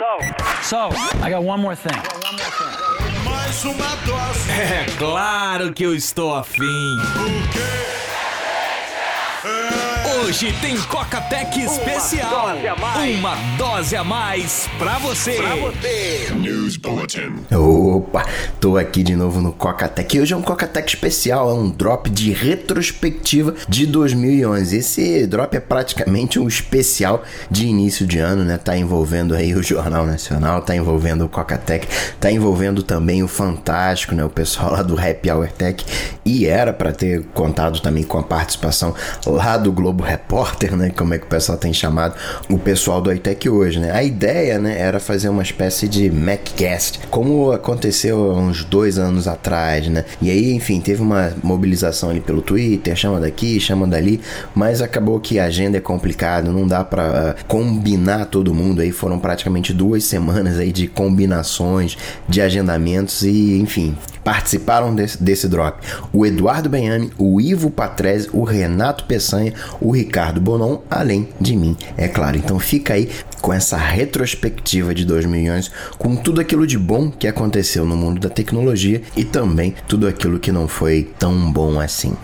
So, so, I got one more thing. Mais uma dose. É claro que eu estou afim. Hoje tem Coca-Tech especial. dose a mais. Uma dose a mais pra você. News Bulletin. Opa, tô aqui de novo no Coca-Tech. Hoje é um Coca-Tech especial, é um drop de retrospectiva de 2011. Esse drop é praticamente um especial de início de ano, né? Tá envolvendo aí o Jornal Nacional, tá envolvendo o Coca-Tech, tá envolvendo também o Fantástico, né? O pessoal lá do Happy Hour Tech. E era pra ter contado também com a participação lá do Globo Repórter, né? Como é que o pessoal tem chamado o pessoal do iTech hoje, né? A ideia, né, era fazer uma espécie de MacCast, como aconteceu há uns dois anos atrás, né? E aí, enfim, teve uma mobilização ali pelo Twitter, chama daqui, chama dali, mas acabou que a agenda é complicado, não dá pra ah, combinar todo mundo aí, foram praticamente duas semanas aí de combinações, de agendamentos e, enfim, participaram desse, desse drop o Eduardo Benhame, o Ivo Patrese, o Renato Peçanha, o Ricardo Bonon, além de mim, é claro. Então fica aí com essa retrospectiva de 2011, com tudo aquilo de bom que aconteceu no mundo da tecnologia e também tudo aquilo que não foi tão bom assim.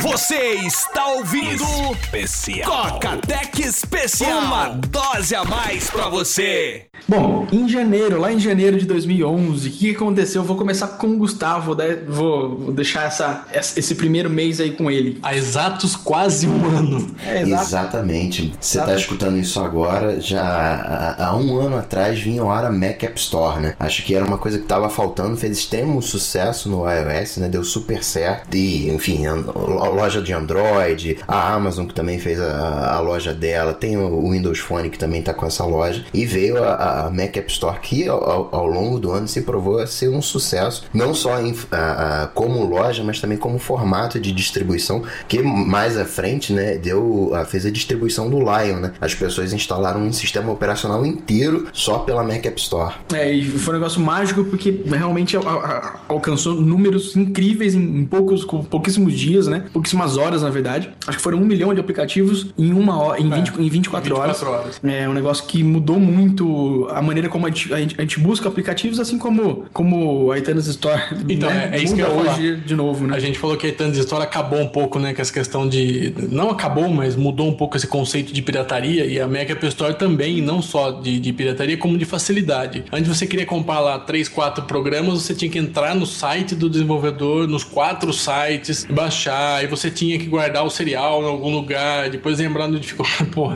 Você está ouvindo Especial. Coca-Tech especial. Uma dose a mais pra você. Bom, em janeiro, lá em janeiro de 2011, o que aconteceu? Eu vou começar com o Gustavo, né? vou, vou deixar essa, essa- esse primeiro mês aí com ele. Há exatos quase um ano. É. Exatamente. Você Exato. tá escutando isso agora, já há, há um ano atrás vinha ao ar a Mac App Store, né? Acho que era uma coisa que tava faltando, fez extremo sucesso no iOS, né? Deu super certo. E, enfim, a a loja de Android, a Amazon que também fez a, a loja dela, tem o Windows Phone que também tá com essa loja. E veio a, a Mac App Store que ao, ao- ao longo do ano se provou a ser um sucesso, não só em, a- a- como loja, mas também como formato de distribuição, que mais à frente, né, deu, a- fez a distribuição do Lion, né? As pessoas instalaram um sistema operacional inteiro só pela Mac App Store. É, e foi um negócio mágico porque realmente a- a- alcançou números incríveis em, em poucos, com pouquíssimos dias, né? Pouquíssimas horas, na verdade. Acho que foram um milhão de aplicativos em uma hora, em, 20, em 24, 24 horas. horas. É um negócio que mudou muito a maneira como a gente, a gente- busca aplicativos, assim como, como a iTunes Store. Então, né? é- é isso que eu ia falar. hoje de novo, né? A gente falou que a Itandes História acabou um pouco, né, com essa questão de... Não acabou, mas mudou um pouco esse conceito de pirataria e a Mac App Store também, não só de, de pirataria, como de facilidade. Antes você queria comprar lá três, quatro programas, você tinha que entrar no site do desenvolvedor, nos quatro sites, baixar, e você tinha que guardar o serial em algum lugar, depois lembrar onde ficou. Pô,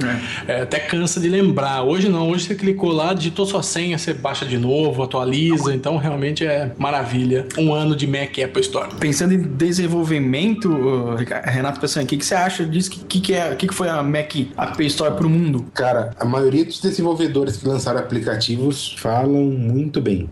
é, até cansa de lembrar. Hoje não, hoje você clicou lá, digitou sua senha, você baixa de novo, atualiza, então realmente é maravilha. Um ano de Mac Apple Store. Pensando em desenvolvimento, Renato Pessanha, o que, que você acha acha disso? O que, que, é, que, que foi a Mac App Store para o mundo? Cara, a maioria dos desenvolvedores que lançaram aplicativos falam muito bem.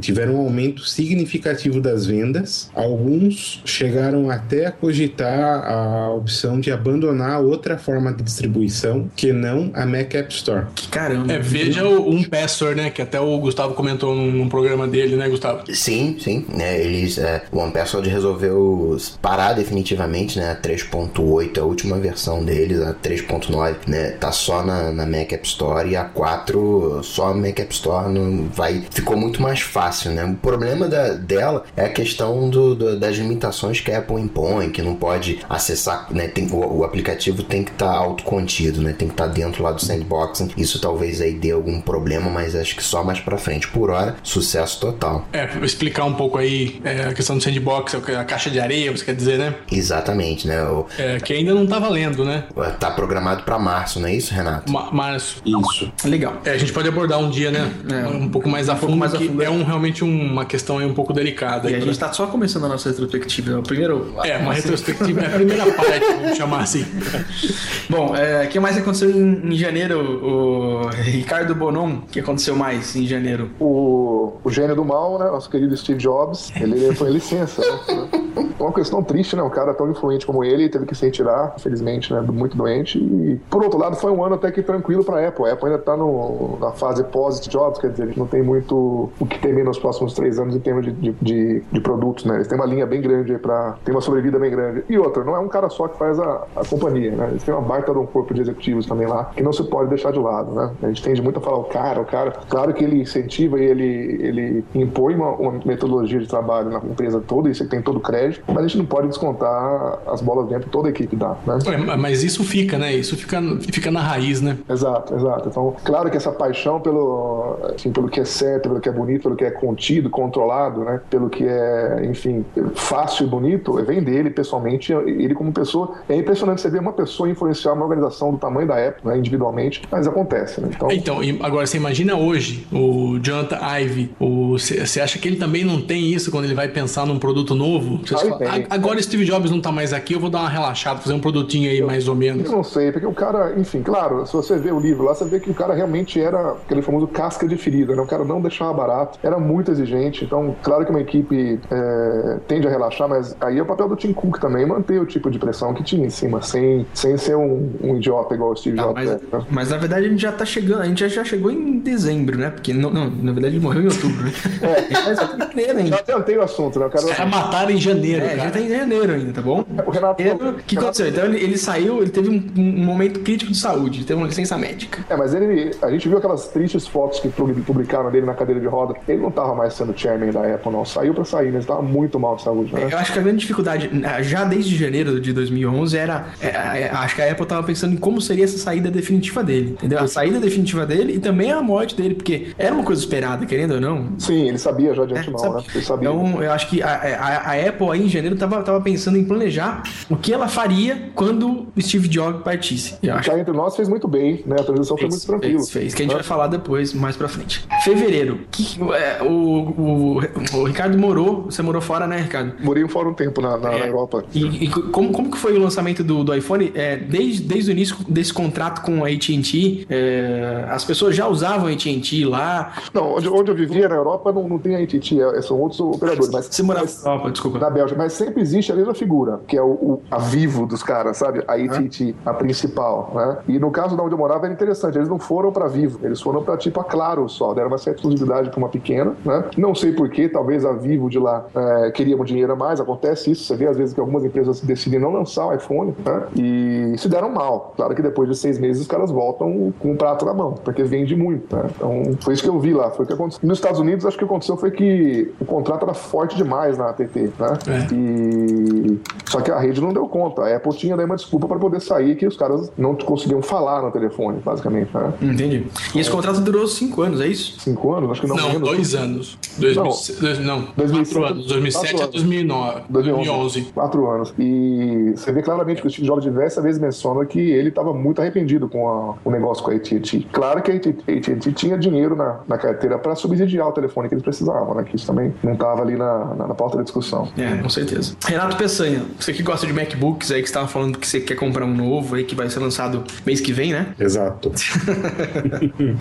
Tiveram um aumento significativo das vendas. Alguns chegaram até a cogitar a opção de abandonar outra forma de distribuição que não a Mac App Store. Que caramba. É, veja o um Password, né? Que até o Gustavo comentou num, num programa dele, né, Gustavo? Sim, sim. Né, eles, é, o One Password resolveu parar definitivamente, né? 3.8 8, a última versão deles, a 3.9, né? Tá só na, na Mac App Store e a 4 só na Mac App Store não vai. Ficou muito mais fácil, né? O problema da, dela é a questão do, do, das limitações que a Apple impõe, que não pode acessar, né? Tem, o, o aplicativo tem que estar tá autocontido, né? Tem que estar tá dentro lá do sandboxing. Isso talvez aí dê algum problema, mas acho que só mais para frente. Por hora, sucesso total. É, explicar um pouco aí é, a questão do sandbox, a caixa de areia, você quer dizer, né? Exatamente, né? O, é, que ainda não tá valendo, né? tá programado pra março, não é isso, Renato? Ma- Março. Isso. Legal. É, a gente pode abordar um dia, né? É. um pouco mais a fundo, mais a que fundo. é um, realmente um- uma questão aí um pouco delicada. E aí a pra- gente tá só começando a nossa retrospectiva. O primeiro. É, uma retrospectiva, é a primeira parte, vamos chamar assim. Bom, é, o que mais aconteceu em, em janeiro? O Ricardo Bonon, o que aconteceu mais em janeiro? o, o gênio do mal, né? Nosso querido Steve Jobs, ele foi licença, né? É uma questão triste, né? Um cara tão influente como ele teve que se retirar, infelizmente, né? Muito doente. E, por outro lado, foi um ano até que tranquilo pra Apple. A Apple ainda tá no, na fase post-jobs, quer dizer, a gente não tem muito o que temer nos próximos três anos em termos de, de, de, de produtos, né? Eles têm uma linha bem grande pra. tem uma sobrevida bem grande. E outra, não é um cara só que faz a, a companhia, né? Eles têm uma baita de um corpo de executivos também lá, que não se pode deixar de lado, né? A gente tende muito a falar o cara, o cara. Claro que ele incentiva e ele, ele impõe uma, uma metodologia de trabalho na empresa toda, isso ele tem todo o crédito, mas a gente não pode descontar as bolas dentro toda a equipe dá, né? É, mas isso fica, né? Isso fica, fica na raiz, né? Exato, exato. Então, claro que essa paixão pelo, assim, pelo que é certo, pelo que é bonito, pelo que é contido, controlado, né? Pelo que é, enfim, fácil e bonito, vem dele pessoalmente, ele como pessoa. É impressionante você ver uma pessoa influenciar uma organização do tamanho da Apple, né, individualmente, mas acontece, né? Então, então agora você imagina hoje o Jonathan Ive, você acha que ele também não tem isso quando ele vai pensar num produto novo? Ah, fala, agora Steve Jobs não tá mais aqui, eu vou dar uma relaxada, fazer um produtinho aí eu, mais ou menos. Eu não sei, porque o cara, enfim, claro, se você vê o livro lá, você vê que o cara realmente era aquele famoso casca de ferida, né? O cara não deixava barato, era muito exigente. Então, claro que uma equipe é, tende a relaxar, mas aí é o papel do Tim Cook também, manter o tipo de pressão que tinha em cima, sem, sem ser um, um idiota igual o Steve Jobs. mas, é, né? mas na verdade a gente já tá chegando, a gente já, chegou em dezembro, né? Porque não, não, na verdade ele morreu em outubro, né? É, mas em janeiro ainda. Já o assunto, né? O cara... Já mataram em janeiro, É, cara. já tá em janeiro ainda, tá bom? O Renato- que aconteceu? Então ele, ele saiu, ele teve um, um momento crítico de saúde, teve uma licença médica. É, mas ele, a gente viu aquelas tristes fotos que publicaram dele na cadeira de roda. Ele não tava mais sendo chairman da Apple, não. Saiu pra sair, mas tava muito mal de saúde, né? Eu acho que a grande dificuldade, eh, já desde janeiro de 2011, era. é, é, acho que a Apple tava pensando em como seria essa saída definitiva dele. Entendeu? A saída definitiva dele e também a morte dele, porque era uma coisa esperada, querendo ou não. Sim, ele sabia já de É, antemão, sabe? né? Ele sabia. Então, eu acho que a, a- a Apple aí em janeiro tava, tava pensando em planejar o que ela faria quando o Steve Jobs partisse. Eu acho Cá entre nós fez muito bem, né? A transição foi muito tranquila. Fez, fez, que a gente né? vai falar depois, mais pra frente. Fevereiro. Que, é, o, o, o Ricardo morou, você morou fora, né, Ricardo? Morei fora um tempo na, na, na Europa. E, e como, como que foi o lançamento do, do iPhone? É, desde, desde o início desse contrato com a AT&T, é, as pessoas já usavam a AT&T lá. Não, onde, onde eu vivia na Europa não, não tem a AT&T, é- são outros operadores. Mas, Você morava na Europa, desculpa. na Bélgica, mas sempre existe a mesma figura, que é o, o- a Vivo dos caras, sabe? A AT&T, a principal, né? E no caso da onde eu morava era interessante, eles não foram pra Vivo, eles foram pra tipo a Claro só, deram uma certa exclusividade pra uma pequena, né? Não sei porquê, talvez a Vivo de lá é, queria um dinheiro a mais, acontece isso, você vê às vezes que algumas empresas decidem não lançar o iPhone, né? E se deram mal. Claro que depois de seis meses os caras voltam com o prato na mão, porque vende muito, né? Então foi isso que eu vi lá, foi o que aconteceu. Nos Estados Unidos, acho que o que aconteceu foi que o contrato era forte demais na AT&T, né? É. E só que a rede não deu conta. A Apple tinha daí uma desculpa para poder sair que os caras não conseguiam falar no telefone, basicamente, né? Entendi. E esse contrato durou cinco anos, é isso? Cinco anos, acho que não, Não, menos. dois anos. 2000, dois- não, 2007, quatro anos. 2007 a quatro 2009, 2011. Quatro anos. E você vê claramente que o Steve Jobs diversas vezes menciona que ele estava muito arrependido com a- o negócio com a AT&T. Claro que a AT&T tinha dinheiro na, na carteira para subsidiar o telefone que eles precisavam, né? Que isso também não estava ali na, na, na pauta da discussão. É, com certeza. Renato Peçanha, você que gosta de MacBooks aí, que você tava falando que você quer comprar um novo aí, que vai ser lançado mês que vem, né? Exato.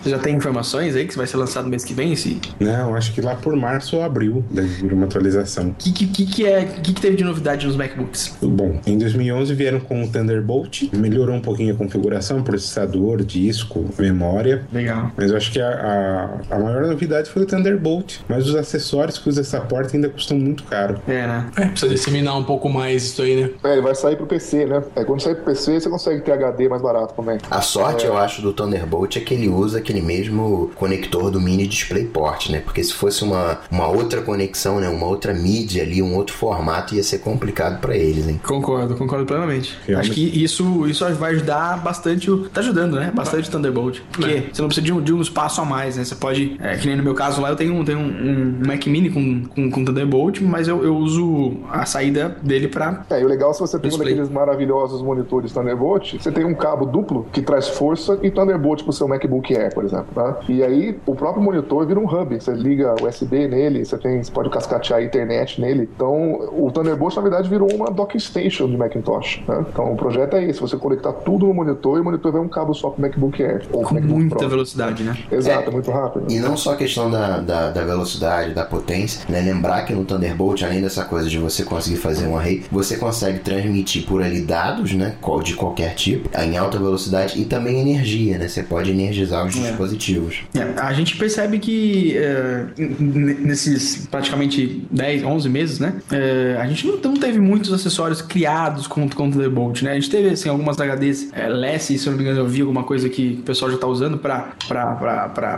Você já tem informações aí que vai ser lançado mês que vem? Esse... Não, acho que lá por março ou abril deve vir uma atualização. O que, que, que, que é, que, que teve de novidade nos MacBooks? Bom, em 2011 vieram com o Thunderbolt, melhorou um pouquinho a configuração, processador, disco, memória. Legal. Mas eu acho que a, a, a maior novidade foi o Thunderbolt. Mas os acessórios que usa essa porta ainda custam muito caro. É, né? É, precisa disseminar um pouco mais isso aí, né? É, ele vai sair pro PC, né? É, quando sair pro PC, você consegue ter HD mais barato também. A sorte, eu acho, do Thunderbolt é que ele usa aquele mesmo conector do mini DisplayPort, né? Porque se fosse uma, uma outra conexão, né? Uma outra mídia ali, um outro formato, ia ser complicado pra eles, hein? Concordo, concordo plenamente. Realmente. Acho que isso, isso vai ajudar bastante o. Tá ajudando, né? Bastante o Thunderbolt. Porque você não precisa de um, de um espaço a mais, né? Você pode. É, que nem no meu caso lá, eu tenho, um- tenho um, um Mac Mini com, com, com Thunderbolt, mas eu, eu uso a saída dele pra. É, e o legal é se você tem um. Daqueles maravilhosos monitores Thunderbolt, você tem um cabo duplo que traz força e Thunderbolt pro seu MacBook Air, por exemplo. Tá? E aí o próprio monitor vira um hub. Você liga USB nele, você, tem, você pode cascatear a internet nele. Então o Thunderbolt, na verdade, virou uma docking station de Macintosh. né? Então o projeto é esse: você conectar tudo no monitor e o monitor vai um cabo só pro MacBook Air. Com MacBook muita Pro. velocidade, né? Exato, é muito rápido. E não só a questão da, da, da velocidade, da potência, né? Lembrar que no Thunderbolt, além dessa coisa coisa de você conseguir fazer um array, você consegue transmitir por ali dados, né, de qualquer tipo, em alta velocidade e também energia, né? Você pode energizar os dispositivos. É, a gente percebe que é, nesses praticamente 10, 11 meses, né? é, a gente não, não teve muitos acessórios criados com, com o Thunderbolt, né? A gente teve, assim, algumas HDs é, Less, se eu não me engano, eu vi alguma coisa que o pessoal já tá usando para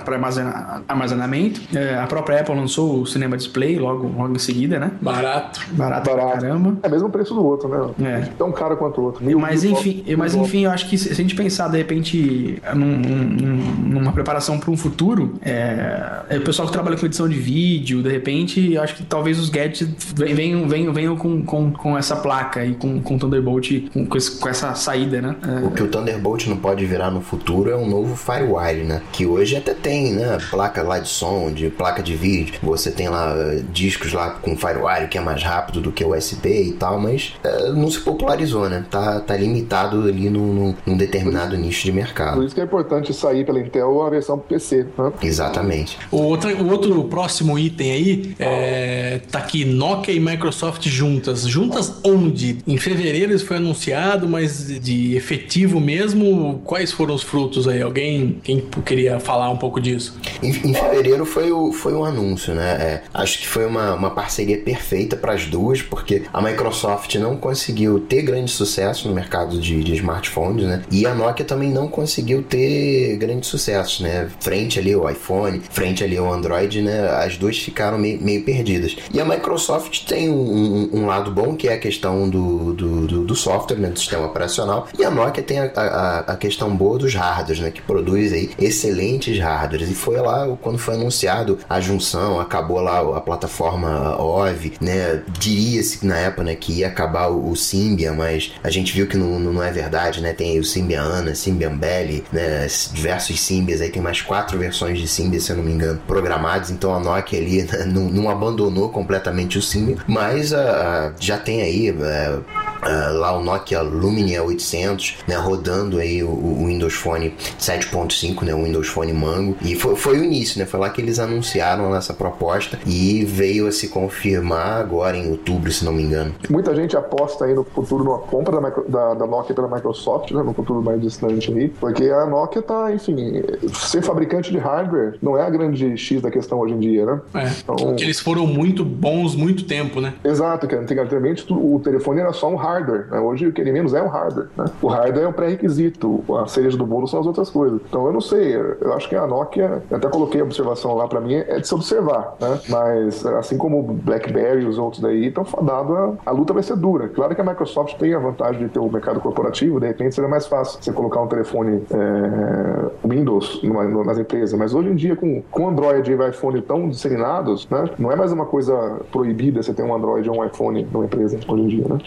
armazenar, armazenamento. É, a própria Apple lançou o Cinema Display logo, logo em seguida, né? Barato. Barato, pra Barato. caramba. É mesmo o preço do outro, né? É. Tão caro quanto o outro. Mil- Mas mil enfim, dólares, mas mil enfim, eu acho que se a gente pensar de repente num- num- numa preparação para um futuro, é, é o pessoal que trabalha com edição de vídeo, de repente, eu acho que talvez os gadgets ven- venham, venham, venham com, com, com essa placa e com, com Thunderbolt, com, com, esse- com essa saída, né? É, O que o Thunderbolt não pode virar no futuro é um novo Firewire, né? Que hoje até tem, né? Placa lá de som, de placa de vídeo. Você tem lá eh, discos lá com Firewire que é mais rápido do que o USB e tal, mas eh, não se popularizou, né? Tá, tá limitado ali num, num- determinado nicho de Por mercado. isso que é importante sair pela Intel a versão PC, né? Exatamente. O outro, o outro próximo item aí é, tá aqui Nokia e Microsoft juntas. Juntas onde? Em fevereiro isso foi anunciado, mas de efetivo mesmo, quais foram os frutos aí? Alguém quem queria falar um pouco disso? Em, em fevereiro foi o, foi o anúncio, né? É, acho que foi uma, uma parceria perfeita para as duas, porque a Microsoft não conseguiu ter grande sucesso no mercado de, de smartphones, né? E a Nokia também não conseguiu ter grande sucesso, né? Frente ali ao iPhone, frente ali ao Android, né? As duas ficaram meio, meio perdidas. E a Microsoft tem um, um- um lado bom, que é a questão do, do, do- do software, né? Do sistema operacional. E a Nokia tem a, a, a questão boa dos hardwares, né? Que produz aí excelentes hardwares. E foi lá quando foi anunciado a junção, acabou lá a plataforma OV, né? Diria-se na época, né? Que ia acabar o, o Symbian, mas a gente viu que não, não é verdade, né? Tem aí o Symbian Ana, Symbian Belly, né? Diversos Symbians aí, tem mais quatro versões de Symbian, se eu não me engano, programados. Então a Nokia ali né, não, não abandonou completamente o Symbian, mas ah, já tem aí eh, ah, lá o Nokia Lumia 800, né, rodando aí o, o Windows Phone 7.5, né, o Windows Phone Mango, e foi, foi o início, né, foi lá que eles anunciaram essa proposta e veio a se confirmar agora em outubro, se não me engano. Muita gente aposta aí no futuro numa compra da, Micro- da- da Nokia pela Microsoft, né, no futuro mais distante aí, porque a Nokia tá, enfim, ser fabricante de hardware não é a grande X da questão hoje em dia, né? É, Então- porque eles foram muito bons muito tempo, né? Exato, que antigamente o telefone era só um hardware, né? hoje o que ele menos é um hardware. Né? O hardware é um pré-requisito, a cereja do bolo são as outras coisas. Então eu não sei, eu acho que a Nokia, até coloquei a observação lá pra mim, é de se observar, né? Mas assim como o BlackBerry e os outros daí, estão fadados, a, a luta vai ser dura. Claro que a Microsoft tem a vantagem de ter o mercado corporativo, de repente seria mais fácil você colocar um telefone é, Windows numa- no- nas empresas, mas hoje em dia com, com Android e iPhone tão disseminados, né? Não é mais uma coisa proibida você ter um Android ou um iPhone numa empresa hoje em dia, né?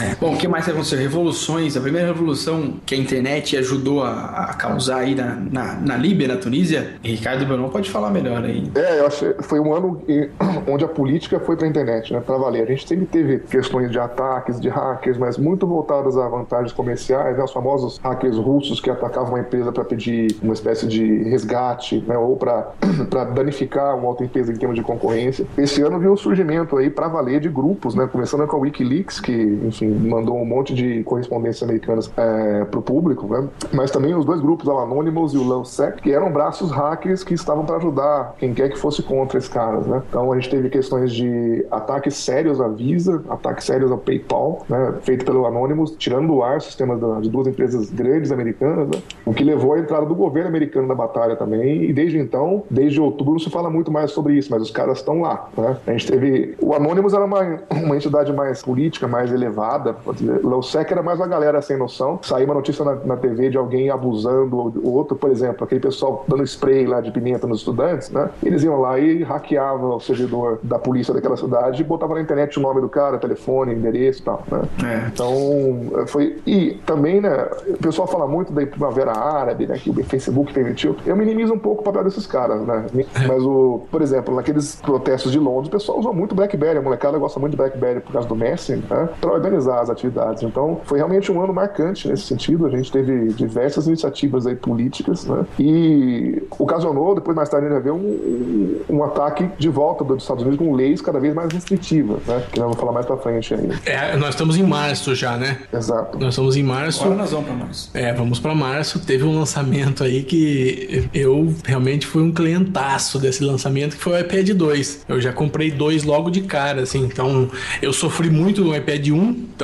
É. Bom, o que mais aconteceu? Revoluções. A primeira revolução que a internet ajudou a, a causar aí na, na, na Líbia, na Tunísia. Ricardo Bruno pode falar melhor aí. É, eu achei foi um ano onde a política foi pra internet, né, pra valer. A gente sempre teve questões de ataques, de hackers, mas muito voltadas a vantagens comerciais, né, os famosos hackers russos que atacavam uma empresa para pedir uma espécie de resgate, né, ou para danificar uma outra empresa em termos de concorrência. Esse ano viu o surgimento aí pra valer de grupos, né, começando com a WikiLeaks, que, enfim, mandou um monte de correspondências americanas é, pro público, né, mas também os dois grupos, o Anonymous e o LowSec, que eram braços hackers que estavam para ajudar quem quer que fosse contra esses caras, né? Então a gente teve questões de ataques sérios à Visa, ataques sérios ao PayPal, né? Feito pelo Anonymous, tirando do ar sistemas de duas empresas grandes americanas, né? O que levou à entrada do governo americano na batalha também. E desde então, desde outubro, não se fala muito mais sobre isso, mas os caras estão lá, né? A gente teve. O Anonymous era uma, uma entidade mais política, mais elevada. O LowSec era mais uma galera sem noção. Saiu uma notícia na, na TV de alguém abusando o outro, por exemplo, aquele pessoal dando spray lá de pimenta nos estudantes, né? Eles iam lá e hackeavam o servidor da polícia daquela cidade e botavam na internet o nome do cara, telefone, endereço e tal, né? É. Então, foi. E também, né? O pessoal fala muito da primavera árabe, né? Que o Facebook permitiu. Eu minimizo um pouco o papel desses caras, né? Mas, o, por exemplo, naqueles protestos de Londres, o pessoal usou muito Blackberry. A molecada gosta muito de Blackberry por causa do Messenger, né? Pra organizar as atividades. Então, foi realmente um ano marcante nesse sentido. A gente teve diversas iniciativas aí políticas, né? E ocasionou, depois mais tarde, a gente vai ver um, um, um ataque de volta dos Estados Unidos com leis cada vez mais restritivas, né? Que nós vamos falar mais pra frente ainda. É, nós estamos em março já, né? Exato. Nós estamos em março. Agora nós vamos pra março. É, vamos pra março. Teve um lançamento aí que eu realmente fui um clientaço desse lançamento, que foi o iPad 2. Eu já comprei dois logo de cara, assim. Então, eu sofri muito no iPad 1. Então,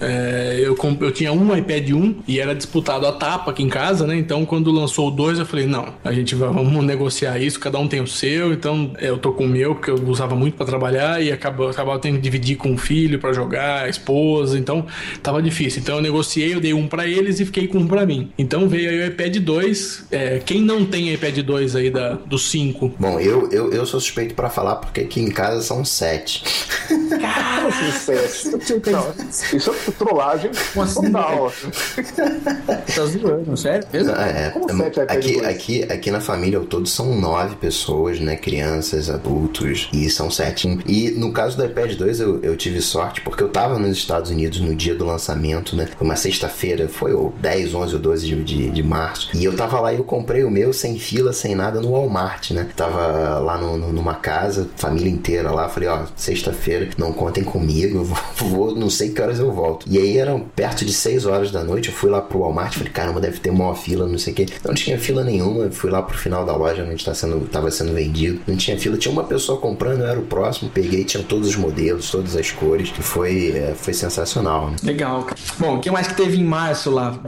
é, eu, eu tinha um iPad 1 e era disputado a tapa aqui em casa, né? Então, quando lançou o 2, eu falei, não, a gente vai, vamos negociar isso, cada um tem o seu. Então, eu tô com o meu, porque eu usava muito pra trabalhar e acabava, acabava tendo que dividir com o filho pra jogar, a esposa. Então, tava difícil. Então, eu negociei, eu dei um pra eles e fiquei com um pra mim. Então, veio aí o iPad 2. É, quem não tem iPad 2 aí da, do 5? Bom, eu, eu, eu sou suspeito pra falar porque aqui em casa são sete. Sucesso. Não, isso é trollagem total. Tá zoando, sério? Mesmo? Ah, é. Como sete iPad aqui, 2? aqui, aqui na família ao todo são nove pessoas, né? Crianças, adultos, e são sete. E no caso do iPad 2 eu, eu tive sorte porque eu tava nos Estados Unidos no dia do lançamento, né? Foi uma sexta-feira, foi o 10, 11 ou 12 de, de, de março. E eu tava lá e eu comprei o meu sem fila, sem nada no Walmart, né? Tava lá no, no- numa casa, família inteira lá. Falei, ó, sexta-feira, não contem comigo, eu vou, vou, não sei que horas eu volto. E aí eram perto de 6 horas da noite, eu fui lá pro Walmart, falei, caramba, deve ter uma fila, não sei o quê. Não tinha fila nenhuma, eu fui lá pro final da loja onde tá sendo, tava sendo vendido. Não tinha fila, tinha uma pessoa comprando, eu era o próximo, peguei, tinha todos os modelos, todas as cores, que foi, é, foi sensacional, né? Legal, cara. Bom, o que mais que teve em março lá?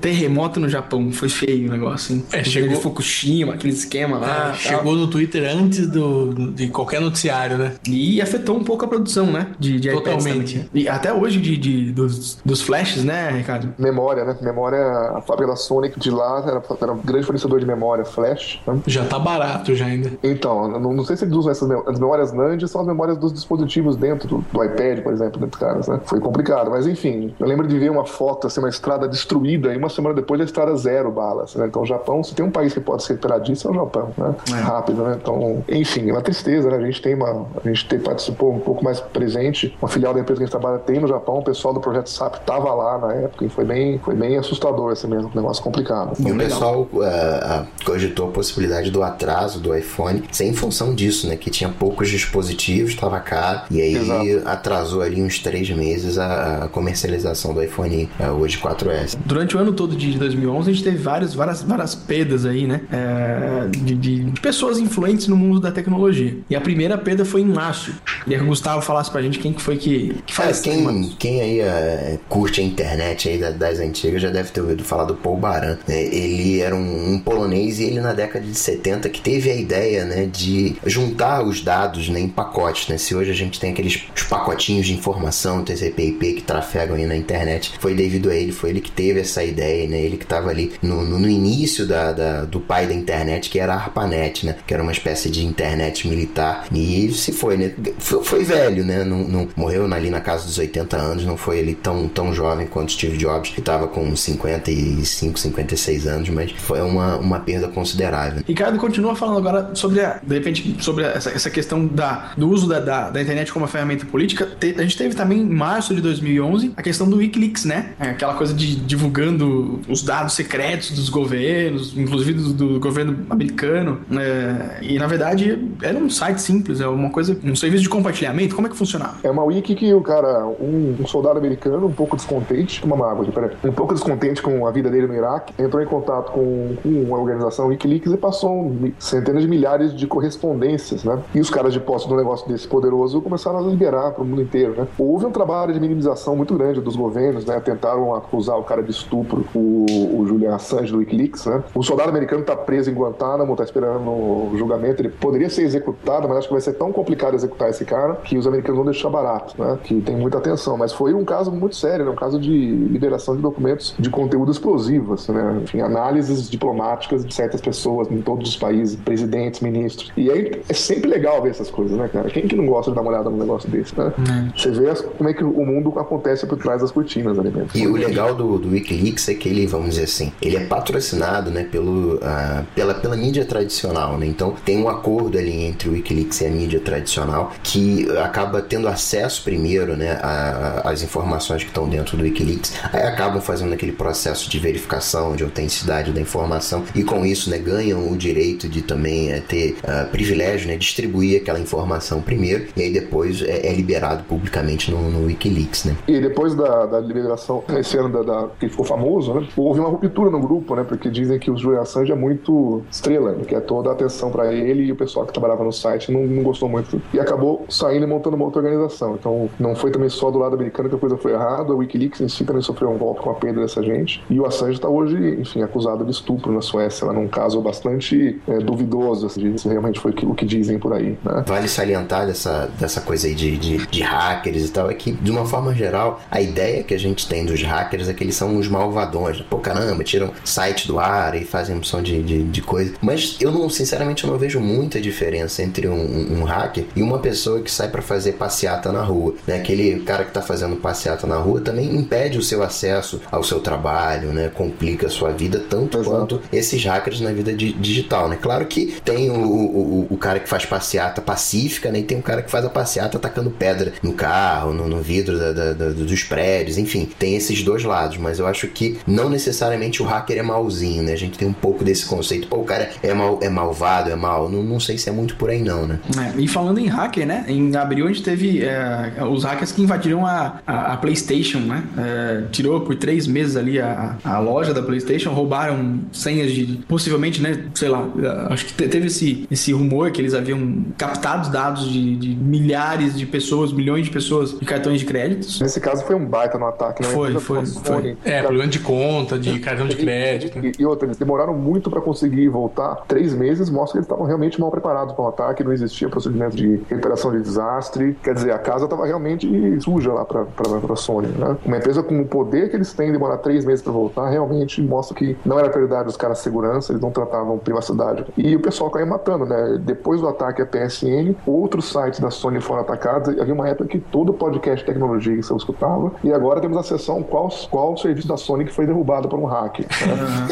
Terremoto no Japão. Foi feio o negócio, hein? É, chegou de Fukushima, aquele esquema lá. Ah, Chegou no Twitter antes do, de qualquer noticiário, né? E afetou um pouco a produção, né? De, de Totalmente. E até hoje de, de- dos, dos flashes, né, Ricardo? Memória, né? Memória, a fábrica da Sony de lá era, era um grande fornecedor de memória flash. né? Já tá barato já ainda. Então, não, não sei se eles usam essas mem- as memórias NAND, são as memórias dos dispositivos dentro do, do iPad, por exemplo, dentro dos caras, né? Foi complicado, mas enfim, eu lembro de ver uma foto, assim, uma estrada destruída e uma semana depois a estrada zero balas, né? Então, o Japão, se tem um país que pode se recuperar disso, é o Japão, né? Rápido, né? Então, enfim, é uma tristeza, né? A gente tem uma, a gente tem, participou um pouco mais presente, uma filial da empresa que a gente trabalha tem no Japão, o pessoal do projeto SAP tava lá na época e foi bem, foi bem assustador esse mesmo, um negócio complicado. E o pessoal ah, cogitou a possibilidade do atraso do iPhone, sem função disso, né? Que tinha poucos dispositivos, estava caro, e aí Exato. atrasou ali uns três meses a, a comercialização do iPhone ah, hoje 4S. Durante o ano todo de 2011, a gente teve várias, várias, várias perdas aí, né? É, de, de- de pessoas influentes no mundo da tecnologia. E a primeira perda foi em março. Que o Gustavo falasse pra gente quem que foi que, que Cara, faleceu em março. Quem, aí ah, curte a internet aí da- das antigas já deve ter ouvido falar do Paul Baran. né? Ele era um, um polonês e ele na década de 70 que teve a ideia né, de juntar os dados né, em pacotes. Né? Se hoje a gente tem aqueles os pacotinhos de informação, TCP/IP que trafegam aí na internet, foi devido a ele, foi ele que teve essa ideia, né? Ele que estava ali no, no, no início da, da- do pai da internet, que era a ARPANET, né? Que era uma espécie de internet militar. E se foi, né? Foi, foi velho, né? Não, não- morreu ali na casa dos 80 anos, não foi ele tão, tão jovem quanto Steve Jobs, que estava com 55, 56 anos, mas foi uma, uma perda considerável. Ricardo continua falando agora sobre, a, de repente, sobre essa, essa questão da, do uso da, da, da internet como uma ferramenta política. Te- a gente teve também, em março de 2011, a questão do Wikileaks, né? É, aquela coisa de divulgando os dados secretos dos governos, inclusive do, do governo americano. né? e, na verdade, era um site simples, é uma coisa, um serviço de compartilhamento. Como é que funcionava? É uma wiki que o cara, um, um soldado americano, um pouco descontente, uma água, aqui, peraí, um pouco descontente com a vida dele no Iraque, entrou em contato com, com uma organização Wikileaks e passou centenas de milhares de correspondências, né? E os caras de posse de um negócio desse poderoso começaram a liberar para o mundo inteiro, né? Houve um trabalho de minimização muito grande dos governos, né? Tentaram acusar o cara de estupro, o, o Julian Assange do Wikileaks, né? O soldado americano está preso em Guantánamo, está esperando o julgamento, ele poderia ser executado, mas acho que vai ser tão complicado executar esse cara que os americanos vão deixar barato, né? Que tem muita atenção. Mas foi um caso muito sério, né? Um caso de liberação de documentos de conteúdo explosivo, assim, né? Enfim, análises diplomáticas de certas pessoas em todos os países, presidentes, ministros. E aí é sempre legal ver essas coisas, né, cara? Quem que não gosta de dar uma olhada num negócio desse, né? Você vê as- como é que o mundo acontece por trás das cortinas ali mesmo. E o legal do, do Wikileaks é que ele, vamos dizer assim, ele é patrocinado né, pelo, ah, pela, pela mídia tradicional. Né? Então tem um acordo ali entre o Wikileaks e a mídia tradicional que acaba tendo acesso primeiro né, a, as informações que estão dentro do Wikileaks, aí acabam fazendo aquele processo de verificação de autenticidade da informação e com isso né, ganham o direito de também é, ter ah, privilégio, né, distribuir aquela informação primeiro e aí depois é, é liberado publicamente no, no Wikileaks. Né? E depois da, da liberação, esse ano da, da- que ficou famoso, né, houve uma ruptura no grupo, né? Porque dizem que o Julian Assange é muito estrela, né, que é toda a atenção pra ele e o pessoal que trabalhava no site não, não gostou muito. E acabou saindo e montando uma outra organização. Então não foi também só do lado americano que a coisa foi errada, o Wikileaks em si também sofreu um golpe com a perda dessa gente. E o Assange está hoje, enfim, acusado de estupro na Suécia, lá num caso bastante é, duvidoso, assim, se realmente foi o que dizem por aí, né? Vale salientar dessa, dessa coisa aí de, de, de hackers e tal, é que, de uma forma geral, a ideia que a gente tem dos hackers é que eles são uns malvadões. Pô, caramba, tiram site do ar e fazem opção de, de, de coisa. Mas eu não, sinceramente, eu não vejo muita diferença entre um, um- hacker e uma pessoa que sai pra fazer passeata na rua. Né? Aquele cara que tá fazendo passeata na rua também impede o seu acesso ao seu trabalho, né? Complica a sua vida tanto Exato. quanto esses hackers na vida di- digital, né? Claro que tem o, o, o cara que faz passeata pacífica, né? E tem um cara que faz a passeata atacando pedra no carro, no, no vidro da- da- da- dos prédios, enfim, tem esses dois lados, mas eu acho que não necessariamente o hacker é malzinho, né? A gente tem um pouco desse conceito, pô, o cara é, mal, é malvado, é mal, não, não sei se é muito por aí não, né? É, e falando em hacker, né? Em abril a gente teve é, os hackers que invadiram a, a, a PlayStation, né? É, tirou por três meses ali a, a loja da PlayStation, roubaram senhas de. Possivelmente, né? Sei lá, é, acho que te- teve esse, esse rumor que eles haviam captado dados de, de milhares de pessoas, milhões de pessoas de cartões de créditos. Nesse caso foi um baita no ataque, né? Foi, foi, foi. É, problema de conta, de cartão de crédito. E, e outra, eles demoraram muito para conseguir voltar. Três meses mostra que eles estavam realmente mal preparados para o ataque, não existia procedimento de recuperação de desastre. Quer dizer, a casa estava realmente suja lá para a Sony. Né? Uma empresa com o poder que eles têm de demorar três meses para voltar realmente mostra que não era prioridade dos caras segurança, eles não tratavam privacidade. E o pessoal caiu matando, né? Depois do ataque à PSN, outros sites da Sony foram atacados. Havia uma época que todo podcast de tecnologia que você escutava. E agora temos a sessão qual, qual serviço da Sony que foi derrubado por um hack. Né?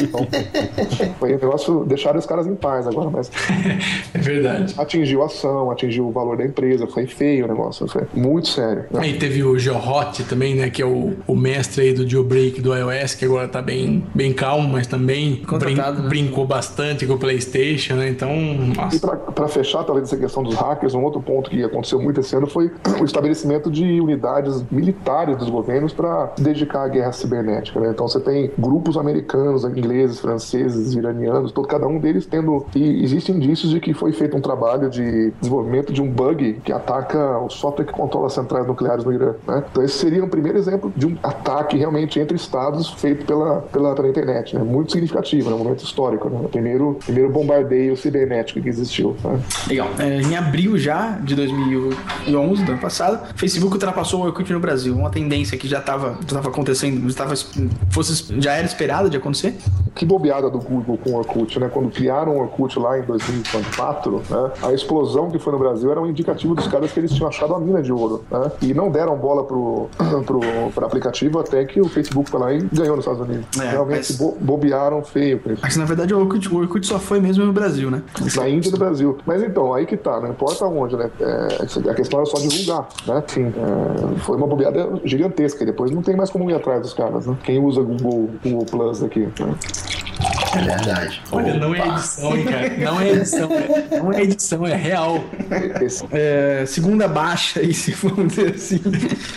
Então, foi um negócio, deixaram os caras em paz agora, mas É verdade. atingiu a ação, atingiu o valor da empresa, foi feio o negócio, foi muito sério. né? Aí teve o Geohot também, né? Que é o, o mestre aí do jailbreak do iOS, que agora tá bem, bem calmo, mas também brin- né? brincou bastante com o PlayStation, né? Então, E nossa. para fechar, talvez, essa questão dos hackers, um outro ponto que aconteceu muito esse ano foi o estabelecimento de unidades militares dos governos para se dedicar à guerra cibernética. né? Então você tem grupos americanos, ingleses, franceses, iranianos, todo, cada um deles tendo. E existem indícios de que foi feito um trabalho de desenvolvimento de um bug que ataca o software que controla as centrais nucleares no Irã. Né? Então esse seria um primeiro exemplo de um ataque realmente entre estados feito pela, pela, pela internet. Né? Muito significativo, né? um momento histórico. Né? O primeiro, primeiro bombardeio cibernético que existiu. Né? Legal. É, em abril já de 2011, do ano passado, o Facebook ultrapassou o Orkut no Brasil. Uma tendência que já estava tava acontecendo, já, tava, fosse, já era esperada de acontecer. Que bobeada do Google com o Orkut, né? Quando criaram o Orkut lá em 2004, né? A explosão que foi no Brasil era um indicativo dos caras que eles tinham achado a mina de ouro, né? E não deram bola pro, pro, pro aplicativo até que o Facebook foi lá e ganhou nos Estados Unidos. É, Realmente mas- bo- bobearam feio com isso. Mas na verdade o Orkut, o Orkut só foi mesmo no Brasil, né? Na Índia e no Brasil. Mas então, aí que tá, não importa onde, né? É, a questão era só divulgar, né? Enfim, é, foi uma bobeada gigantesca. E depois não tem mais como ir atrás dos caras, né? Quem usa Google, Google Plus aqui, né? É verdade. Olha, não é edição, hein, cara? Não é edição, é, não é edição, é real. É, segunda baixa, aí, se vamos dizer assim,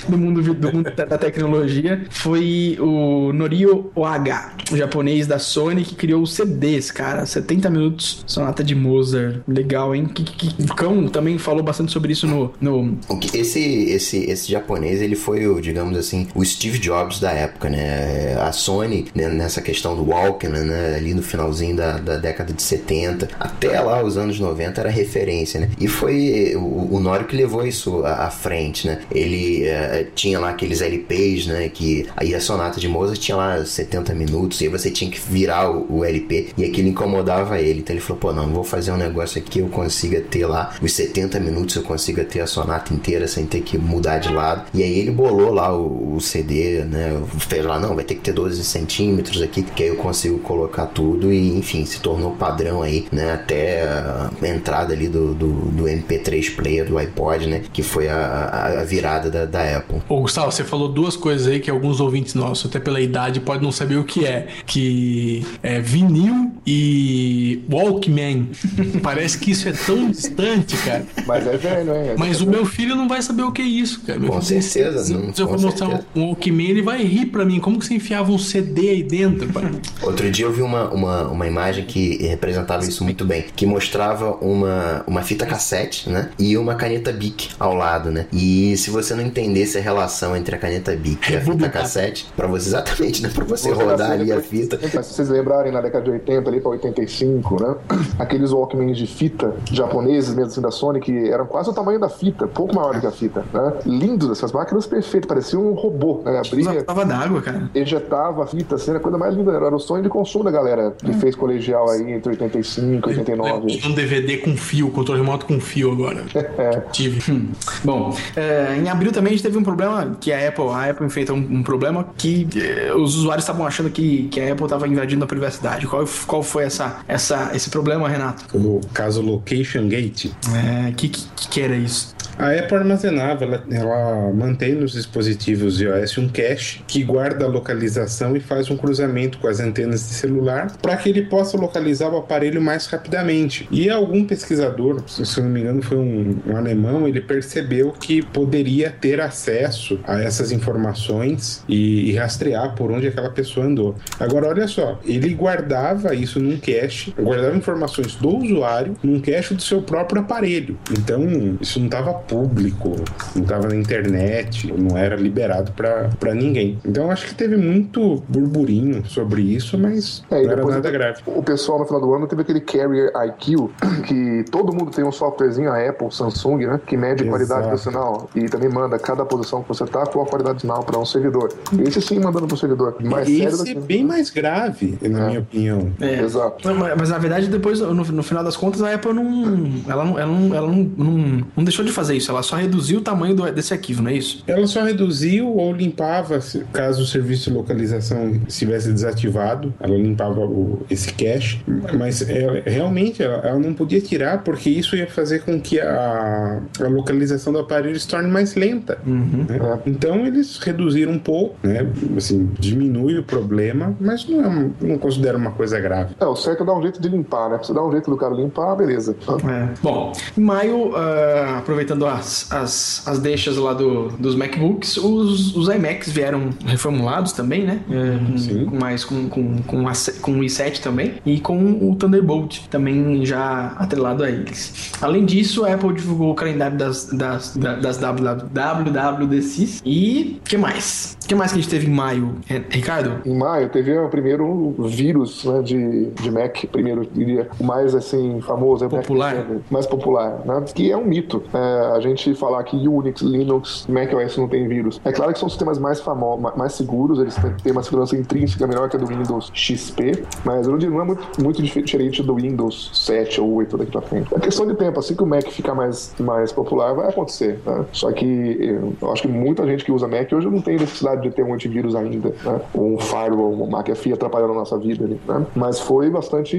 do mundo, do mundo da tecnologia, foi o Norio Ohaga, o japonês da Sony, que criou os CDs, cara. 70 minutos, sonata de Mozart. Legal, hein? Que, que, o Cão também falou bastante sobre isso no. no Esse, esse, esse japonês, ele foi o, digamos assim, o Steve Jobs da época, né? A Sony, né, nessa questão do Walkman, né? Ali no finalzinho da, da década de 70, até lá os anos 90 era referência, né? E foi o, o Nório que levou isso à, à frente, né? Ele eh, tinha lá aqueles LPs, né? Que aí a sonata de Mozart tinha lá 70 minutos, e você tinha que virar o, o LP, e aquilo incomodava ele. Então ele falou, pô, não, vou fazer um negócio aqui eu consiga ter lá os 70 minutos, eu consiga ter a sonata inteira sem ter que mudar de lado. E aí ele bolou lá o, o CD, né? Fez lá, não, vai ter que ter 12 centímetros aqui, que aí eu consigo colocar tudo e, enfim, se tornou padrão aí, né? Até a entrada ali do, do, do MP3 player do iPod, né? Que foi a, a- virada da, da Apple. Ô, Gustavo, você falou duas coisas aí que alguns ouvintes nossos, até pela idade, podem não saber o que é. Que é vinil e Walkman. Parece que isso é tão distante, cara. Mas é velho, hein? Mas o meu filho não vai saber o que é isso, cara. Meu Com filho, certeza, se, não, se eu for mostrar certeza. um Walkman, ele vai rir pra mim. Como que você enfiava um CD aí dentro, pai? Outro dia eu vi uma, uma, uma imagem que representava isso muito bem, que mostrava uma, uma fita cassete, né? E uma caneta Bic ao lado, né? E se você não entendesse a relação entre a caneta Bic e a fita cassete, pra você exatamente, né? Pra você rodar ali a fita. Mas se vocês lembrarem, na década de 80 ali pra 85, né? Aqueles Walkmans de fita japoneses mesmo assim da Sony, que eram quase o tamanho da fita, pouco maior do que a fita, né? Lindos, essas máquinas perfeitas, parecia um robô, né? Abria, Tava d'água, cara. ejetava a fita, assim, era a coisa mais linda, era o sonho de consumo da galera que fez colegial aí entre 85 e 89. Um DVD com fio, controle remoto com fio agora. Tive. Bom, é, em abril também a gente teve um problema que a Apple, a Apple enfrentou um, um problema que é, os usuários estavam achando que, que a Apple estava invadindo a privacidade. Qual, qual foi essa, essa, esse problema, Renato? O caso Location Gate. É, que, que, que era isso? A Apple armazenava, ela, ela mantém nos dispositivos iOS um cache que guarda a localização e faz um cruzamento com as antenas de celular para que ele possa localizar o aparelho mais rapidamente. E algum pesquisador, se eu não me engano foi um, um alemão, ele percebeu que poderia ter acesso a essas informações e, e rastrear por onde aquela pessoa andou. Agora, olha só, ele guardava isso num cache, guardava informações do usuário num cache do seu próprio aparelho. Então, isso não estava público, não estava na internet, não era liberado para ninguém. Então, acho que teve muito burburinho sobre isso, mas É, não era depois nada grave. O pessoal no final do ano teve aquele Carrier IQ, que todo mundo tem um softwarezinho, a Apple, Samsung, né? Que mede a qualidade do sinal e também manda cada posição que você tá, qual a qualidade do sinal para um servidor. Esse sim mandando pro servidor. Mais Esse é que... bem mais grave, na minha opinião. É. Exato. Não, mas, mas, na verdade, depois, no, no final das contas, a Apple não. Ela não, ela não, ela não, não, não deixou de fazer isso. Ela só reduziu o tamanho do- desse arquivo, não é isso? Ela só reduziu ou limpava, caso o serviço de localização estivesse desativado, ela limpava o- esse cache, mas ela- realmente ela, ela não podia tirar porque isso ia fazer com que a, a localização do aparelho se torne mais lenta. né? Então eles reduziram um pouco, né? Assim, diminui o problema, mas não, é, um- não considero uma coisa grave. É, o certo é dar um jeito de limpar, né? Se dá um jeito do cara limpar, beleza. É. Bom, em maio, ah, aproveitando as, as, as deixas lá do, dos MacBooks, os, os iMacs vieram reformulados também, né? É, Sim. com mais com, com, com, a com o i7 também e com o Thunderbolt também já atrelado a eles. Além disso, a Apple divulgou o calendário das, das, da- das WWDCs e o que mais? O que mais que a gente teve em maio, Re- Ricardo? Em maio teve o primeiro vírus né, de, de Mac, primeiro, diria, o mais assim, famoso, é Mac Popular. Defender, mais popular, né? Que é um mito. É, a gente falar que Unix, Linux, macOS não tem vírus. É claro que são sistemas mais famosos, mais seguros, eles têm- uma segurança intrínseca melhor que a do Windows XP, mas eu não digo, não é muito, muito dif- diferente do Windows 7 ou 8 daqui pra frente. É questão de tempo, assim que o Mac ficar mais, mais popular, vai acontecer, né? Só que eu, eu acho que muita gente que usa Mac hoje não tem necessidade de ter um antivírus ainda, né? Ou um firewall, um McAfee atrapalhando a nossa vida ali, né? Mas foi bastante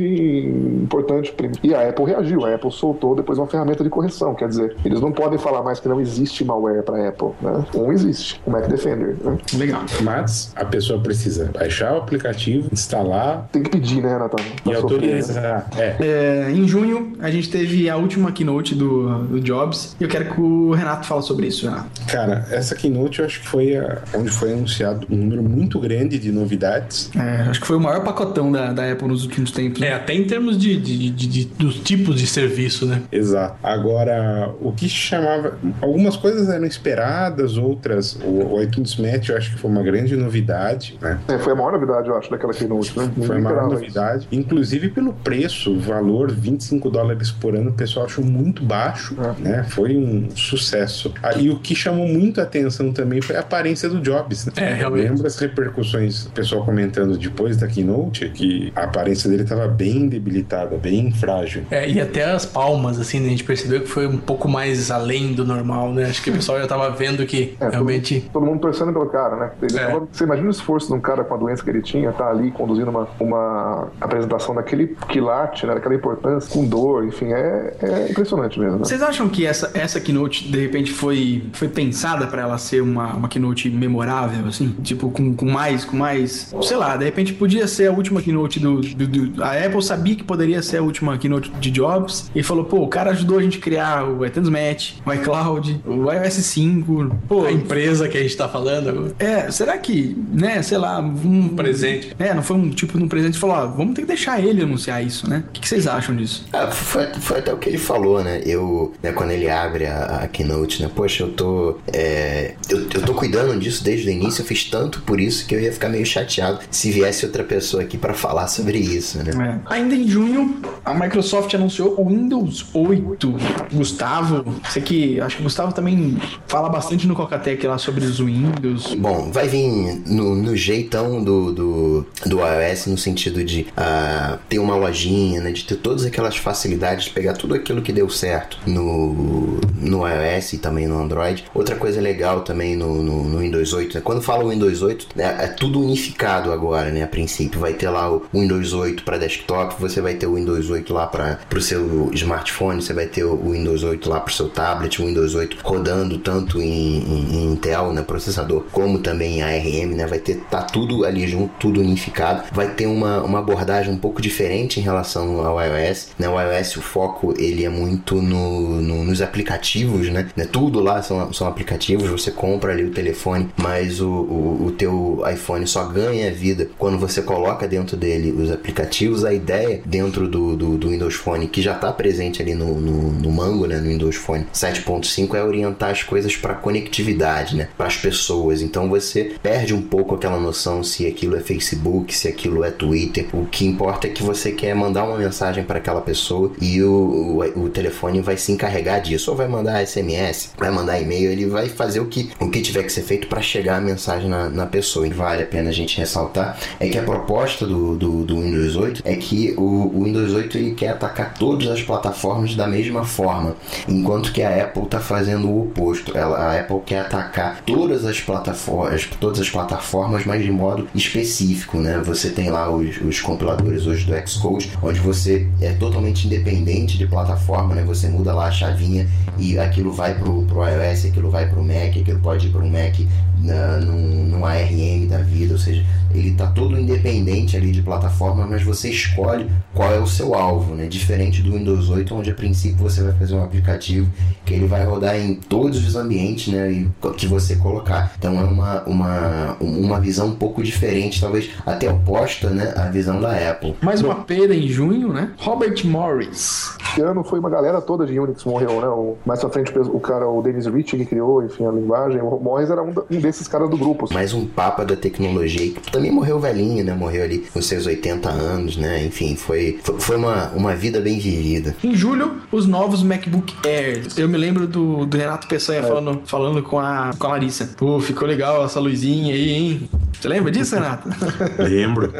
importante. E a Apple reagiu, a Apple soltou depois uma ferramenta de correção, quer dizer, eles não podem falar mais que não existe malware para Apple, né? Um existe, o Mac Defender, né? Legal. Mas a pessoa precisa baixar o aplicativo, instalar Tem que pedir, né, Renato? e sofrer, né? autorizar. É, É, em junho, a gente teve a última keynote do, do Jobs e eu quero que o Renato fale sobre isso, Renato. Cara, essa keynote eu acho que foi a- onde foi anunciado um número muito grande de novidades. É, acho que foi o maior pacotão da, da Apple nos últimos tempos. né? É, até em termos de, de- de- de- dos tipos de serviço, né? Exato. Agora, o que chamava. Algumas coisas eram esperadas, outras. O, o iTunes Match eu acho que foi uma grande novidade, né? É, foi a maior novidade, eu acho, daquela keynote, né? Foi uma esperava novidade. Inclusive pelo preço, o valor, 25 dólares por ano, o pessoal achou muito baixo, né? Foi um sucesso. Ah, e o que chamou muito a atenção também foi a aparência do Jobs. Né? É, realmente. Lembra as repercussões, o pessoal comentando depois da keynote, que a aparência dele estava bem debilitada, bem frágil. É, e até as palmas, assim, né? A gente percebeu que foi um pouco mais além do normal, né? Acho que o pessoal já tava vendo que É, realmente. Todo, todo mundo torcendo pelo cara, né? Ele É. tava- você imagina o esforço de um cara com a doença que ele tinha, tá ali conduzindo uma, uma apresentação daquele quilate, né? Daquela importância, com dor, enfim, é, é impressionante mesmo. Né? Vocês acham que essa, essa keynote, de repente, foi, foi pensada pra ela ser uma, uma keynote memorável, assim? Tipo, com, com mais, com mais. Sei lá, de repente podia ser a última keynote do, do, do- A Apple sabia que poderia ser a última keynote de Jobs e falou, pô, o cara ajudou a gente a criar o iTunes Match, o iCloud, o iOS 5. Pô, A empresa que a gente tá falando. é, será que, né, sei lá, um presente. É, não foi um tipo num presente e falou, ó, vamos ter que deixar ele anunciar isso, né? O que, que vocês acham disso? Ah, foi, foi até o que ele falou, né? Eu, né, quando ele abre a, a keynote, né? Poxa, eu tô. é, eu, eu tô cuidando disso desde o início, eu fiz tanto por isso que eu ia ficar meio chateado se viesse outra pessoa aqui pra falar sobre isso, né? É. Ainda em junho, a Microsoft anunciou o Windows 8. Gustavo, sei que acho que o Gustavo também fala bastante no Cocatec lá sobre os Windows. Bom, vai vir no, no jeitão do, do, do iOS no sentido de ah, ter uma lojinha, né? De ter todas aquelas facilidades, de pegar tudo aquilo que deu certo no, no iOS e também no Android. Outra coisa legal também no, no, no Windows 8, né? Quando fala Windows 8, né, é tudo unificado agora, né? A princípio, vai ter lá o Windows 8 para desktop, você vai ter o Windows 8 lá para o seu smartphone, você vai ter o Windows 8 lá para o seu tablet, o Windows 8 rodando tanto em, em- em Intel, né, processador, como também em ARM, né? Vai ter tá tudo ali junto, tudo unificado. Vai ter uma, uma abordagem um pouco diferente em relação ao iOS, né? O iOS o foco ele é muito no, no- nos aplicativos, né? né? Tudo lá são, são aplicativos, você compra ali o telefone, mas o, o, o teu iPhone só ganha vida quando você coloca dentro dele os aplicativos. A ideia dentro do, do, do Windows Phone, que já está presente ali no, no, no Mango, né? No Windows Phone 7.5, é orientar as coisas para conectividade, né? Para as pessoas. Então você perde um pouco aquela noção se aquilo é Facebook, se aquilo é Twitter. O que importa é que você quer mandar uma mensagem para aquela pessoa e o, o, o telefone vai se encarregar disso. Ou vai mandar SMS, vai mandar e-mail, ele vai fazer o que, o que tiver que ser feito para chegar mensagem na, na pessoa. E vale a pena a gente ressaltar é que a proposta do, do, do Windows 8 é que o, o Windows 8 ele quer atacar todas as plataformas da mesma forma, enquanto que a Apple está fazendo o oposto. Ela, a Apple quer atacar todas as plataformas, todas as plataformas, mas de modo específico, né? Você tem lá os, os compiladores hoje do Xcode, onde você é totalmente independente de plataforma, né? Você muda lá a chavinha e aquilo vai pro, pro iOS, aquilo vai pro Mac, aquilo pode ir pro Mac na, num, num ARM da vida, ou seja, ele está todo independente ali de plataforma, mas você escolhe qual é o seu alvo, né? Diferente do Windows 8, onde a princípio você vai fazer um aplicativo que ele vai rodar em todos os ambientes, né? E que você colocar. Então é uma, uma, uma visão um pouco diferente, talvez até oposta, né? À visão da Apple. Mais uma perda em junho, né? Robert Morris. Esse ano foi uma galera toda de Unix morreu, né? O, mais pra frente o cara, o Dennis Rich, que criou, enfim, a linguagem. O Morris era um, um desses caras do grupo. assim. Mais um papa da tecnologia que também morreu velhinho, né? Morreu ali com seus 80 anos, né? Enfim, foi, foi, uma, uma vida bem vivida. Em julho, os novos MacBook Air. Eu me lembro do, do Renato Peçanha falando, falando com, a, com a Larissa. Pô, ficou legal essa luzinha aí, hein? Você lembra disso, Renato? Lembro.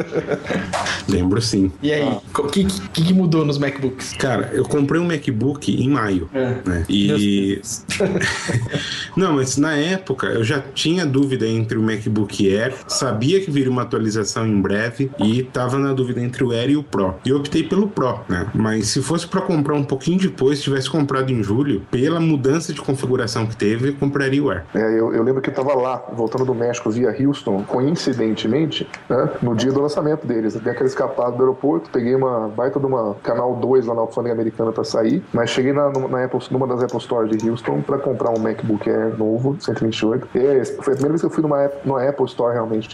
Lembro sim. E aí, o que, que, que mudou nos MacBooks? Cara, eu comprei um MacBook em maio. Né? E. Não, mas na época eu já tinha dúvida entre o MacBook Air, sabia que viria uma atualização em breve e tava na dúvida entre o Air e o Pro. E eu optei pelo Pro, né? Mas se fosse para comprar um pouquinho depois, se tivesse comprado em julho, pela mudança de configuração que teve, eu compraria o Air. É, eu, eu lembro que eu tava lá, voltando do México via Houston, coincidentemente, né, no dia do lançamento deles. Dei aquela escapada do aeroporto, peguei uma baita de uma Canal 2 lá na alfândega americana pra sair, mas cheguei na, na Apple, numa das Apple Stores de Houston pra comprar um MacBook Air novo, 128. E foi a primeira vez que eu fui numa, numa Apple Store realmente,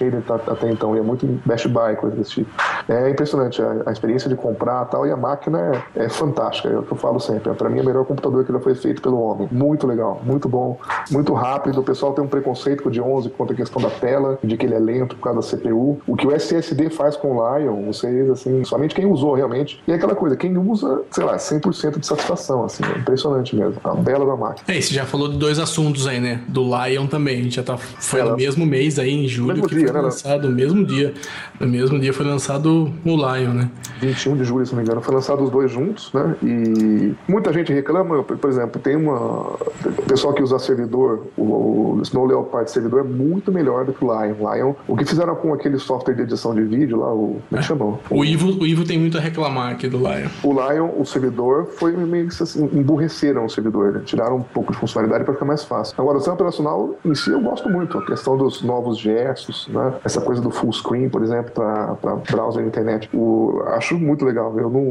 até então, ia muito em Best Buy, coisa desse tipo. É impressionante a, a experiência de comprar tal, e a máquina é, é fantástica, é o que eu falo sempre. Pra mim é o melhor computador que já foi feito pelo homem. Muito legal, muito bom, muito rápido. O pessoal tem um preconceito com o de 11 quanto à questão da tela, de que ele é lento por causa da CPU. O que o SSD faz com o Lion, vocês, assim, somente quem usou realmente. E é aquela coisa, quem usa, sei lá, 100% de satisfação, assim, é impressionante mesmo. A bela da máquina. É, você já falou de dois assuntos aí, né? Do Lion também. A gente já tá Foi no mesmo mês aí, em julho, que dia, foi né, lançado, no mesmo dia. No mesmo dia foi lançado o Lion, né? 21 de julho, se não me engano, foi lançado os dois juntos, né? E muita gente reclama, por exemplo, tem uma. O pessoal que usa servidor, o, o Snow Leopard servidor é muito melhor do que o Lion. Lion, o que fizeram com aquele software de edição de vídeo lá, o. Como é que chamou? O Ivo, o Ivo tem muito a reclamar aqui do Lion. O Lion, o servidor, foi meio que assim, emburreceram o servidor, né? tiraram um pouco de funcionalidade para ficar mais fácil. Agora, o sistema operacional em si eu gosto muito, a questão dos novos gestos, né? essa coisa do full screen, por exemplo, para browser na internet, o, acho muito legal. Eu não,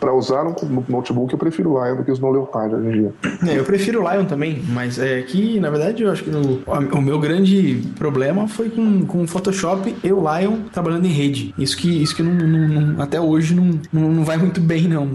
para usar no no notebook eu prefiro o Lion do que o Snow Leopard hoje em dia. É, eu prefiro o Lion também, mas é que, na verdade, eu acho que o, o meu grande problema foi com, com o Photoshop e o Lion trabalhando em rede. Isso que, isso que não, não- não- até hoje não, não, não vai muito bem, não.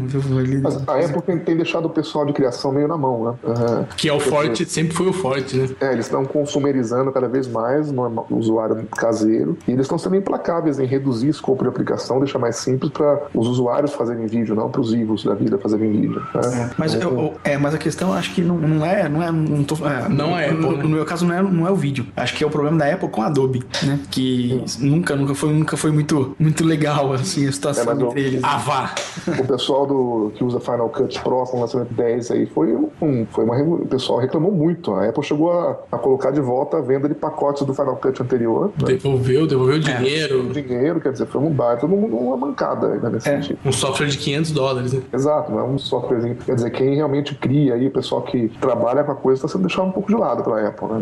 Mas a Apple tem, tem deixado o pessoal de criação meio na mão, né? Aham. Que é o forte, sempre foi o forte, né? É, eles estão consumerizando cada vez mais no usuário caseiro e eles estão sendo implacáveis em reduzir o escopo de aplicação, deixar mais simples para os usuários fazerem vídeo, não para os IVOs da vida fazerem vídeo. né? Mas, eu, eu- é, mas a questão acho que não, não é. Não é, não tô- é, Não é no, Apple, né? no meu caso, não é, não é o vídeo. Acho que é o problema da Apple com a Adobe, né? Que nunca, nunca foi, nunca foi muito, muito legal assim, a situação É, entre eles. Ah, vá! O pessoal do, que usa Final Cut Pro com o lançamento 10 aí foi um, foi uma, o pessoal reclamou muito. A Apple chegou a, a colocar de volta a venda de pacotes do Final Cut anterior. Né? Devolveu, devolveu o dinheiro. Dinheiro, quer dizer, foi um bar, todo mundo uma mancada ainda nesse É. sentido. Um software de 500 dólares, né? Exato, é um softwarezinho. Quer dizer, quem realmente cria aí, o pessoal que trabalha com a coisa, está sendo deixado um pouco de lado pela Apple, né?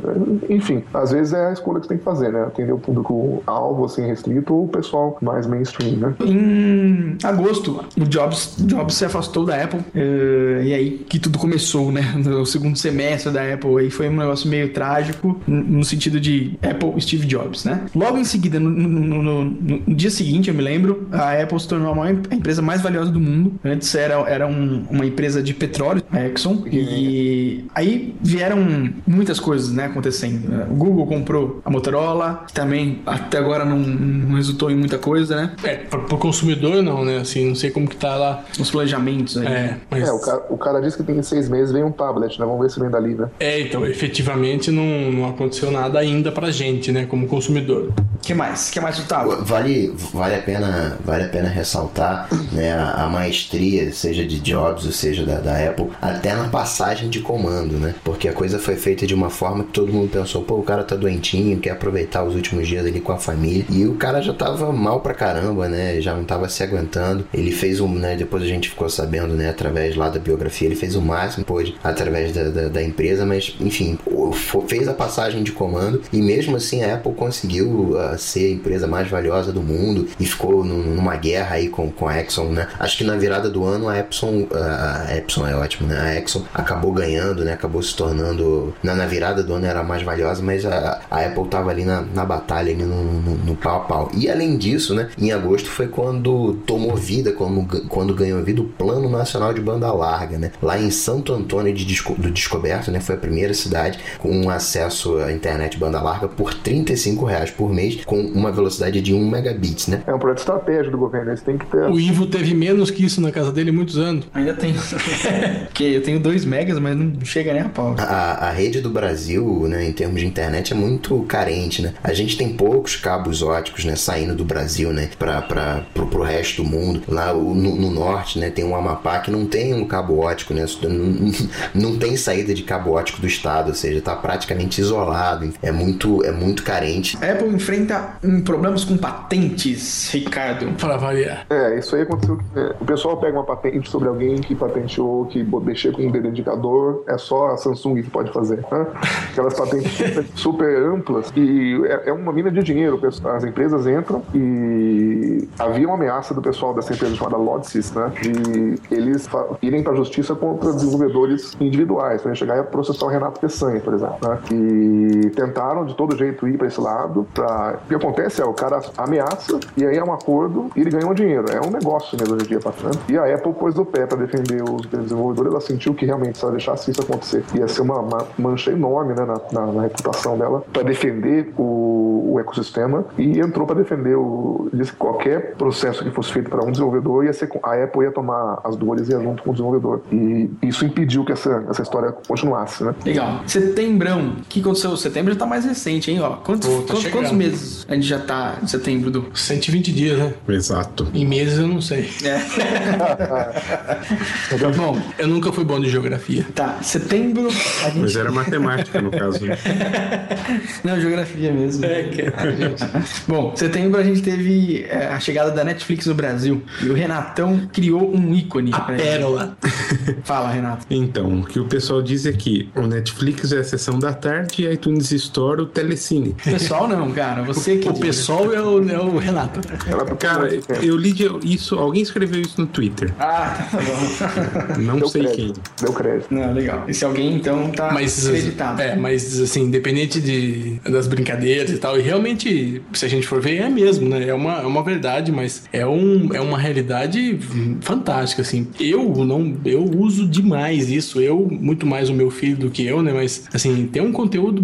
Enfim, às vezes é a escolha que você tem que fazer, né? Atender o público alvo, assim, restrito, ou o pessoal mais mainstream, né? Em agosto, o Jobs, Jobs se afastou da Apple. eh, e aí que tudo começou, né? No segundo semestre da Apple. Aí foi um negócio meio trágico, no sentido de Apple Steve Jobs, né? Logo em seguida, no, no- no- no dia seguinte, eu me lembro, a Apple se tornou a maior a empresa mais valiosa do mundo. Antes era, era um- uma empresa de petróleo, a Exxon. E aí vieram muitas coisas, né, acontecendo. O Google comprou a Motorola, que também até agora não, não resultou em muita coisa, né? É, pro, pro consumidor não, né? Assim, não sei como que tá lá. Os planejamentos aí. É, mas. É, o cara, o cara disse que tem seis meses vem um tablet, né? Vamos ver se vem dali, né? É, então, efetivamente não, não aconteceu nada ainda pra gente, né? Como consumidor. O que mais? O que mais, Gustavo? Vale, vale, a pena, vale a pena ressaltar né, a, a maestria, seja de Jobs ou seja da, da Apple, até na passagem de comando, né? Porque a coisa foi feita de uma forma que todo mundo pensou, pô, o cara tá doentinho, quer aproveitar os últimos dias ali com a família. E o cara já tava mal pra caramba, né? Já não tava se aguentando. Ele fez um, né? Depois a gente ficou sabendo, né? Através lá da biografia, ele fez o máximo pôde através da, da, da empresa, mas enfim, fez a passagem de comando e mesmo assim a Apple conseguiu ah, ser a empresa mais valiosa do mundo e ficou num- numa guerra aí com, com a Exxon, né? Acho que na virada do ano a Epson, a Epson é ótimo, né? A Exxon acabou ganhando, né? Acabou se tornando na, na virada do ano era a mais valiosa, mas a, a Apple tava ali na, na batalha, ali no, no, no pau a pau. E além disso, né? Em agosto foi quando tomou vida, quando, quando ganhou vida o Plano Nacional de Banda Larga, né? Lá em Santo Antônio de Desco- do Descoberto, né? Foi a primeira cidade com acesso à internet banda larga por 35 reais por mês, com uma velocidade de 1 megabits, né? É um projeto estratégico do governo, eles têm que ter. O Ivo teve menos que isso na casa dele há muitos anos. Ainda tem. Porque eu tenho 2 megas, mas não chega nem a pau. A, a rede do Brasil, né, em termos de internet, é muito carente, né? A gente tem poucos cabos óticos, né, saindo do Brasil, né, para para pro, pro resto do mundo. Lá no, no norte, né, tem um Amapá que não tem um cabo ótico, né? Não, não tem saída de cabo ótico do estado, ou seja, tá praticamente isolado. É muito é muito carente. A Apple enfrenta um, problemas com patentes, Ricardo. Pra variar. É, isso aí aconteceu. é, o pessoal pega uma patente sobre alguém que patenteou, que mexer com um dedo indicador, é só a Samsung que pode fazer. Né? Aquelas patentes super, super amplas e é, é uma mina de dinheiro. As empresas entram e havia uma ameaça do pessoal dessa empresa chamada Lodsys, né? De eles irem para a justiça contra desenvolvedores individuais, para chegar e processar o Renato Peçanha, por exemplo. Né? E tentaram de todo jeito ir para esse lado. Pra... O que acontece é o cara ameaça e aí é um acordo e ele ganha um dinheiro. É um negócio mesmo hoje em dia passando. E a Apple pôs do pé para defender os desenvolvedores. Ela sentiu que realmente se ela deixasse isso acontecer ia ser uma, uma mancha enorme né, na, na- na reputação dela para defender o, o ecossistema e entrou para defender o. Disse que qualquer processo que fosse feito para um desenvolvedor ia ser a Apple ia tomar as dores e ia junto com o desenvolvedor. E isso impediu que essa, essa história continuasse, né? Legal. Setembrão, o que aconteceu em setembro tá mais recente, hein? Ó, quantos, Pô, tá quantos, quantos meses a gente já tá em setembro, Du? 120 dias, né? Exato. Em meses eu não sei. Bom, Eu nunca fui bom de geografia. tá. Setembro. A gente... Mas era matemática, no caso. né? Não, geografia mesmo. É, que Bom, setembro a gente teve é, a chegada da Netflix no Brasil. E o Renatão criou um ícone. a pra gente. pérola. Fala, Renato. Então, o que o pessoal diz é que o Netflix é a sessão da tarde e a iTunes Store o Telecine. Pessoal, não, cara. Você que. O pessoal é o, é o Renato. Ela Cara, eu li isso, alguém escreveu isso no Twitter. Ah, tá bom. Não deu sei quem. crédito. Deu crédito. Não, legal. Esse alguém, então, tá Mas, acreditado. é, mas assim, independente de, das brincadeiras e tal, e realmente, se a gente for ver, é mesmo, né? É uma, é uma verdade, mas é, um, é uma realidade fantástica, assim. Eu não, eu uso demais isso, eu, muito mais o meu filho do que eu, né? Mas, assim, tem um conteúdo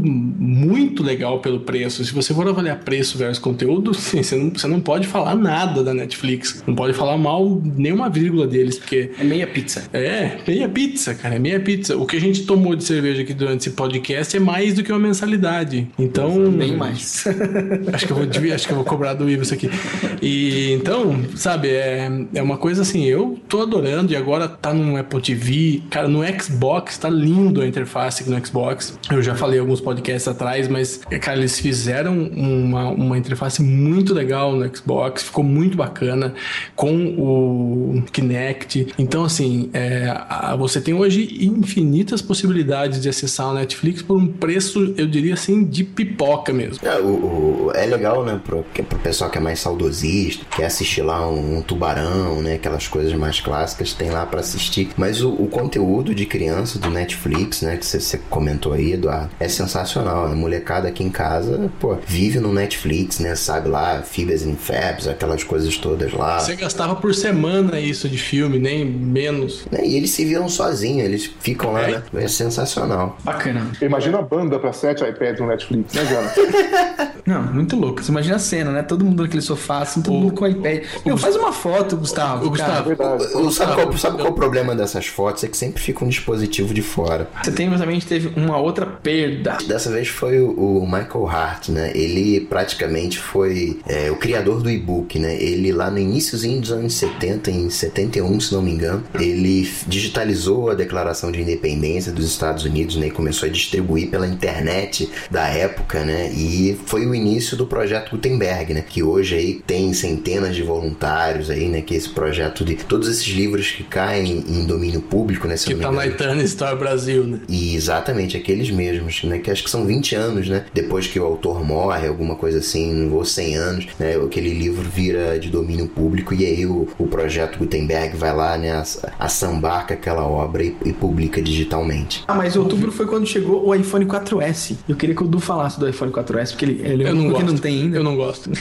muito legal pelo preço. Se você for avaliar preço versus conteúdo, assim, você, não, você não pode falar nada da Netflix. Não pode falar mal nenhuma vírgula deles, porque É meia pizza. é, meia pizza, cara, é meia pizza. O que a gente tomou de cerveja aqui durante esse podcast é mais do que uma mensalidade. Então. Bem mais. Acho que eu vou, acho que eu vou cobrar do Ivo isso aqui. E então, sabe, é, é uma coisa assim, eu tô adorando e agora tá no Apple TV, cara, no Xbox, tá lindo a interface aqui no Xbox. Eu já falei alguns podcasts atrás, mas, cara, eles fizeram uma, uma interface muito legal no Xbox, ficou muito bacana com o Kinect. Então, assim, é, você tem hoje infinitas possibilidades de acessar o Netflix por um preço, eu diria assim, de pipoca mesmo. É, o, o- é legal, né, pro, que- pro pessoal que é mais saudosista, quer assistir lá um, um tubarão, né, aquelas coisas mais clássicas, tem lá pra assistir. Mas o, o conteúdo de criança do Netflix, né, que você comentou aí, Eduardo, é sensacional. A molecada aqui em casa, pô, vive no Netflix, né, sabe lá, Fibas and Fabs, aquelas coisas todas lá. Você gastava por semana isso de filme, nem menos. Né, E eles se viram sozinhos, eles ficam lá, É. né? É sensacional. Bacana. Imagina a banda pra sete iPads no Netflix, né, Jana? Não, muito louco. Você imagina a cena, né? Todo mundo naquele sofá, assim, todo mundo com o iPad. Meu, faz uma foto, Gustavo. O Gustavo, cara. Verdade. O- Sabe qual, sabe qual é o problema dessas fotos? É que sempre fica um dispositivo de fora. Setembro também a gente teve uma outra perda. Dessa vez foi o, o Michael Hart, né? Ele praticamente foi é, o criador do e-book, né? Ele lá no iníciozinho dos anos 70, em 71, se não me engano, ele digitalizou a Declaração de Independência dos Estados Unidos, né? E começou a distribuir pela internet da época, né? E foi o início do projeto Gutenberg, né? Que hoje aí tem centenas de voluntários aí, né? Que esse projeto de todos esses livros que caem em domínio público, né? Se Que tá na. Itana Store Brasil, né? E exatamente, aqueles mesmos, né? Que acho que são 20 anos, né? Depois que o autor morre, alguma coisa assim, ou 100 anos, né? Aquele livro vira de domínio público e aí o, o projeto Gutenberg vai lá, né? ass- Assambarca aquela obra e, e publica digitalmente. Ah, mas outubro foi quando chegou o iPhone 4S. Eu queria que o Du falasse do iPhone 4S, porque ele, ele é o Eu não único que gosto. não tem ainda. Eu não gosto.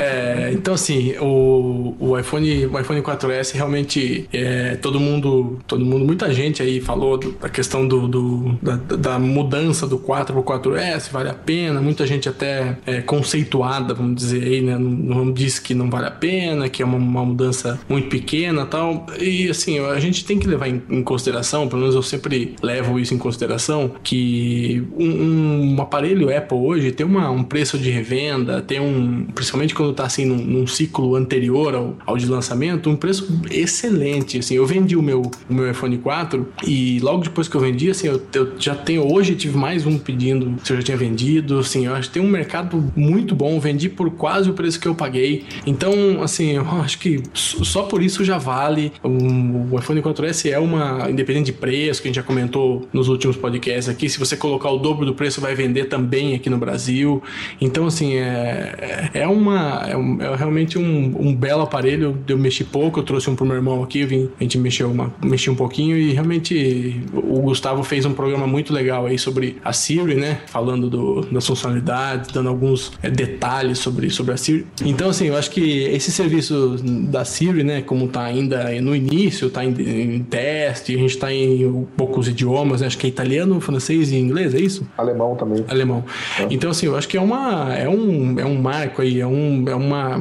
É, então assim, o, o iPhone, o iPhone 4S realmente é, todo mundo, todo mundo, muita gente aí falou do- da questão do, do- da, da mudança do 4 pro 4S, vale a pena. Muita gente até é, conceituada, vamos dizer aí, né, não, não diz que não vale a pena, que é uma, uma mudança muito pequena, tal. E assim, a gente tem que levar em, em consideração, pelo menos eu sempre levo isso em consideração, que um, um aparelho Apple hoje tem uma, um preço de revenda, tem um, principalmente quando tá assim num, num ciclo anterior ao, ao de lançamento, um preço excelente. Assim, eu vendi o meu, o meu iPhone 4 e logo depois que eu vendi, assim, eu, eu já tenho hoje tive mais um pedindo se eu já tinha vendido. Assim, eu acho que tem um mercado muito bom. Vendi por quase o preço que eu paguei. Então, assim, eu acho que só por isso já vale. Um, o iPhone 4S é uma independente de preço que a gente já comentou nos últimos podcasts aqui. Se você colocar o dobro do preço, vai vender também aqui no Brasil. Então, assim, é, é uma é, um- é realmente um, um belo aparelho. Eu mexi pouco, eu trouxe um pro meu irmão aqui, vim- a gente mexeu uma, mexi um pouquinho e realmente o Gustavo fez um programa muito legal aí sobre a Siri, né? Falando do, das funcionalidades, dando alguns é, detalhes sobre, sobre a Siri. Então, assim, eu acho que esse serviço da Siri, né? Como tá ainda no início, tá em, em teste, a gente tá em poucos idiomas, né? Acho que é italiano, francês e inglês, é isso? Alemão também. alemão. Então, assim, eu acho que é uma é um, é um marco aí, é, um, é uma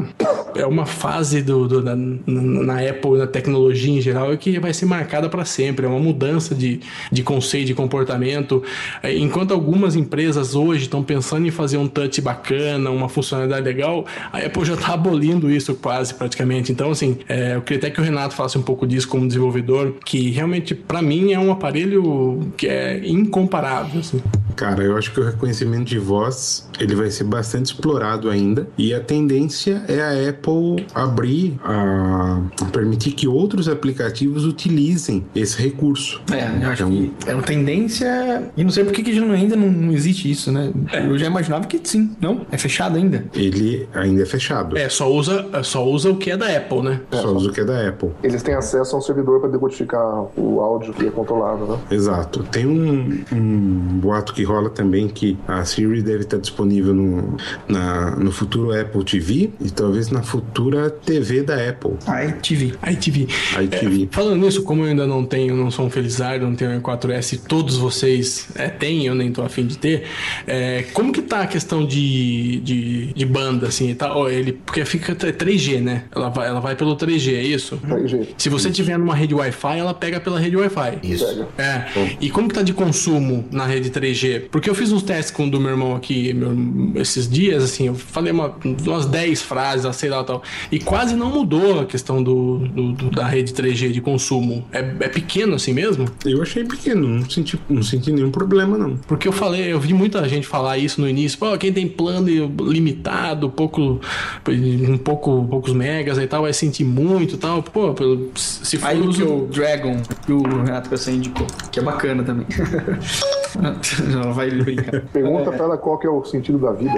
é uma fase do, do- da- na Apple, na tecnologia em geral, que vai ser marcada para sempre. É uma mudança de, de conceito, de comportamento. É, Enquanto algumas empresas hoje estão pensando em fazer um touch bacana, uma funcionalidade legal, a Apple já está abolindo isso quase praticamente. Então, assim, é, eu queria até que o Renato falasse um pouco disso como desenvolvedor, que realmente, para mim, é um aparelho que é incomparável. assim. Cara, eu acho que o reconhecimento de voz ele vai ser bastante explorado ainda e a tendência é a Apple abrir a, a permitir que outros aplicativos utilizem esse recurso. É, eu acho Então- que é uma tendência. E não sei por que, que já não- ainda não, existe isso, né? Eu já imaginava que sim. Não? É fechado ainda. Ele ainda é fechado. É, só usa, só usa o que é da Apple, né? Só usa o que é da Apple. Eles têm acesso a um servidor para decodificar o áudio que é controlado, né? Exato. Tem um, um boato que rola também que a Siri deve estar disponível no, na, no futuro Apple TV e talvez na futura TV da Apple. iTV. iTV. iTV. É, falando nisso, como eu ainda não tenho, não sou um felizardo, não tenho um E4S, todos vocês é, têm, eu nem tô afim de ter. é, como que tá a questão de, de, de banda, assim? Tá, ó, ele, porque fica t- 3G, né? Ela vai, ela vai pelo 3G, é isso? 3G. Se você tiver numa rede Wi-Fi, ela pega pela rede Wi-Fi. Isso. É. E como que tá de consumo na rede 3G? Porque eu fiz uns testes com o do meu irmão aqui meu- esses dias, assim, eu falei uma- umas 10 frases, sei lá tal. E quase não mudou a questão do, do- do- da rede 3G de consumo. É, é pequeno assim mesmo? Eu achei pequeno, não senti, não senti nenhum problema, não. Porque eu falei, eu vi muita gente falar isso no início. Pô, quem tem plano limitado, pouco, um pouco, poucos megas e tal, vai sentir muito e tal. Pô, se for Aí o que usa o Dragon, que o Renato Pessoa indicou, que é bacana também. Ela vai brincar. Pergunta pra ela qual que é o sentido da vida.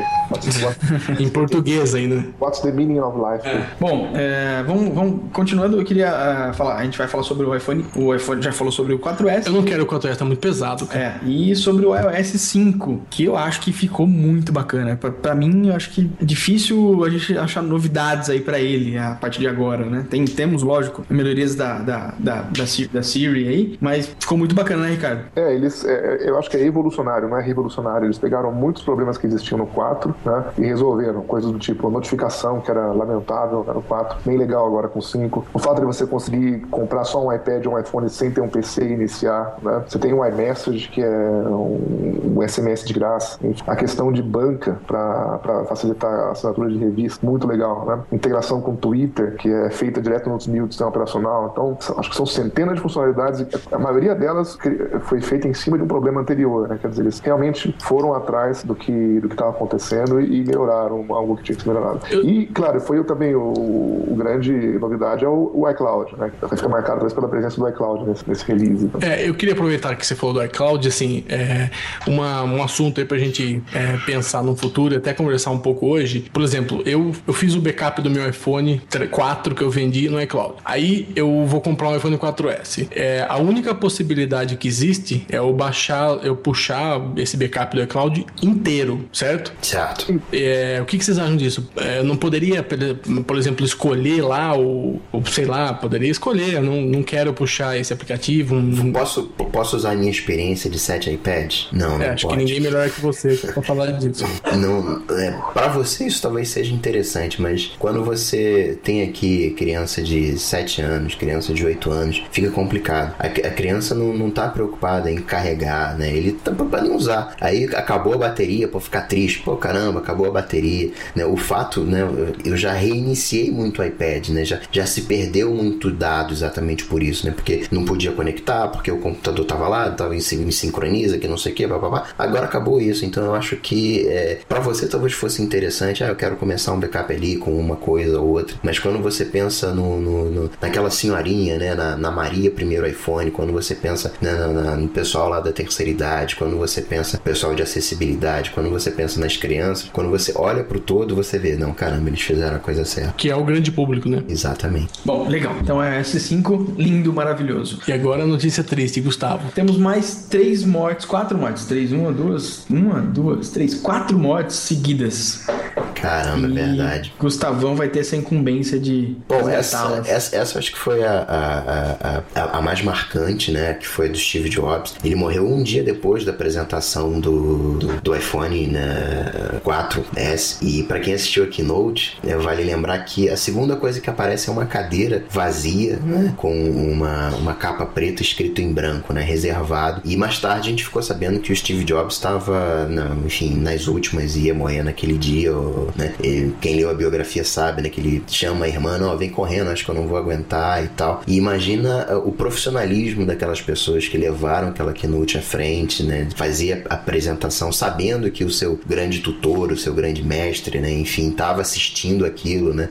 Em português ainda. What's the meaning of life? Bom, é, vamos, vamos continuando. Eu queria ah, falar. A gente vai falar sobre o iPhone. O iPhone já falou sobre o 4S. Eu não quero o 4S, tá muito pesado. cara. É, e sobre o iOS 5, que eu acho que ficou muito bacana. Pra, pra mim, eu acho que é difícil a gente achar novidades aí pra ele a partir de agora, né? Tem, temos, lógico, melhorias da, da, da, da, Siri- da Siri aí, mas ficou muito bacana, né, Ricardo? É, eles, é, eu acho que é evolucionário, não é revolucionário. Eles pegaram muitos problemas que existiam no 4, né, e resolveram. Coisas do tipo notificação, que era lamentável, era no 4, bem legal agora com o 5. O fato de você conseguir comprar só um iPad ou um iPhone sem ter um PC e iniciar, né? Você tem um iMessage, que é um, SMS de graça. A questão de banca para facilitar a assinatura de revista, muito legal, né? Integração com o Twitter, que é feita direto no do sistema operacional. Então, acho que são centenas de funcionalidades. e A maioria delas foi feita em cima de um problema anterior, né? Quer dizer, eles realmente foram atrás do que do que estava acontecendo e melhoraram algo que tinha que ser melhorado. E, claro, foi também o, o grande novidade é o, o iCloud, né? Que fica marcado talvez pela presença do iCloud nesse, nesse release. Então. É, eu queria aproveitar que você falou do iCloud, assim, é, uma, um assunto aí pra gente é, pensar no futuro e até conversar um pouco hoje. Por exemplo, eu, eu fiz o backup do meu iPhone 4 que eu vendi no iCloud. Aí eu vou comprar um iPhone 4S. É, a única possibilidade que existe é eu baixar, eu puxar esse backup do iCloud inteiro, certo? Certo. É, o que, que vocês acham disso? É, não poderia, por- exemplo, escolher lá, ou, ou sei lá, poderia escolher. Eu não, não quero puxar esse aplicativo. um- Posso, posso usar a minha experiência de 7 iPads? Não, não É, acho pode. que ninguém melhor que você pra falar disso. Não, é, para você isso talvez seja interessante, mas quando você tem aqui criança de 7 anos, criança de 8 anos, fica complicado. A, a criança não, não tá preocupada em carregar, né? Ele tá preocupado em usar. Aí acabou a bateria, pô, ficar triste. Pô, caramba, acabou a bateria. Né? O fato, né? Eu eu já reiniciei muito o iPad, né? Já, já se perdeu muito dado exatamente por isso, né? Porque não podia conectar, porque o computador tava lá, tava em, em sincroniza, que não sei o que, papapá. Agora acabou isso, então eu acho que é, para você talvez fosse interessante, ah, eu quero começar um backup ali com uma coisa ou outra, mas quando você pensa no, no- no- naquela senhorinha, né, na, na Maria primeiro iPhone, quando você pensa né, na- na- no pessoal lá da terceira idade, quando você pensa no pessoal de acessibilidade, quando você pensa nas crianças, quando você olha pro todo, você vê, não, caramba, eles fizeram a coisa certa. Que é o grande público, né? Exatamente. Bom, legal. Então é S5, lindo, maravilhoso. E agora a notícia triste, Gustavo. Temos mais três mortes, quatro mortes. Três, uma, duas, uma, duas, três, quatro mortes seguidas. Caramba, é E verdade. Gustavão vai ter essa incumbência de Bom, essa, essa, essa acho que foi a, a, a, a, a mais marcante, né? Que foi do Steve Jobs. Ele morreu um dia depois da apresentação do, do, do iPhone né, 4S. E para quem assistiu a Keynote, né, vale lembrar que a segunda coisa que aparece é uma cadeira vazia, né? Com uma, uma capa preta escrito em branco, né? Reservado. E mais tarde a gente ficou sabendo que o Steve Jobs estava, enfim, nas últimas e ia morrer naquele dia, ou, né? Quem leu a biografia sabe, né? Que ele chama a irmã, não, vem correndo, acho que eu não vou aguentar e tal. E imagina uh, o profissionalismo daquelas pessoas que levaram aquela keynote à frente, né? Fazia a apresentação sabendo que o seu grande tutor, o seu grande mestre, né? Enfim, tava assistindo aquilo, né?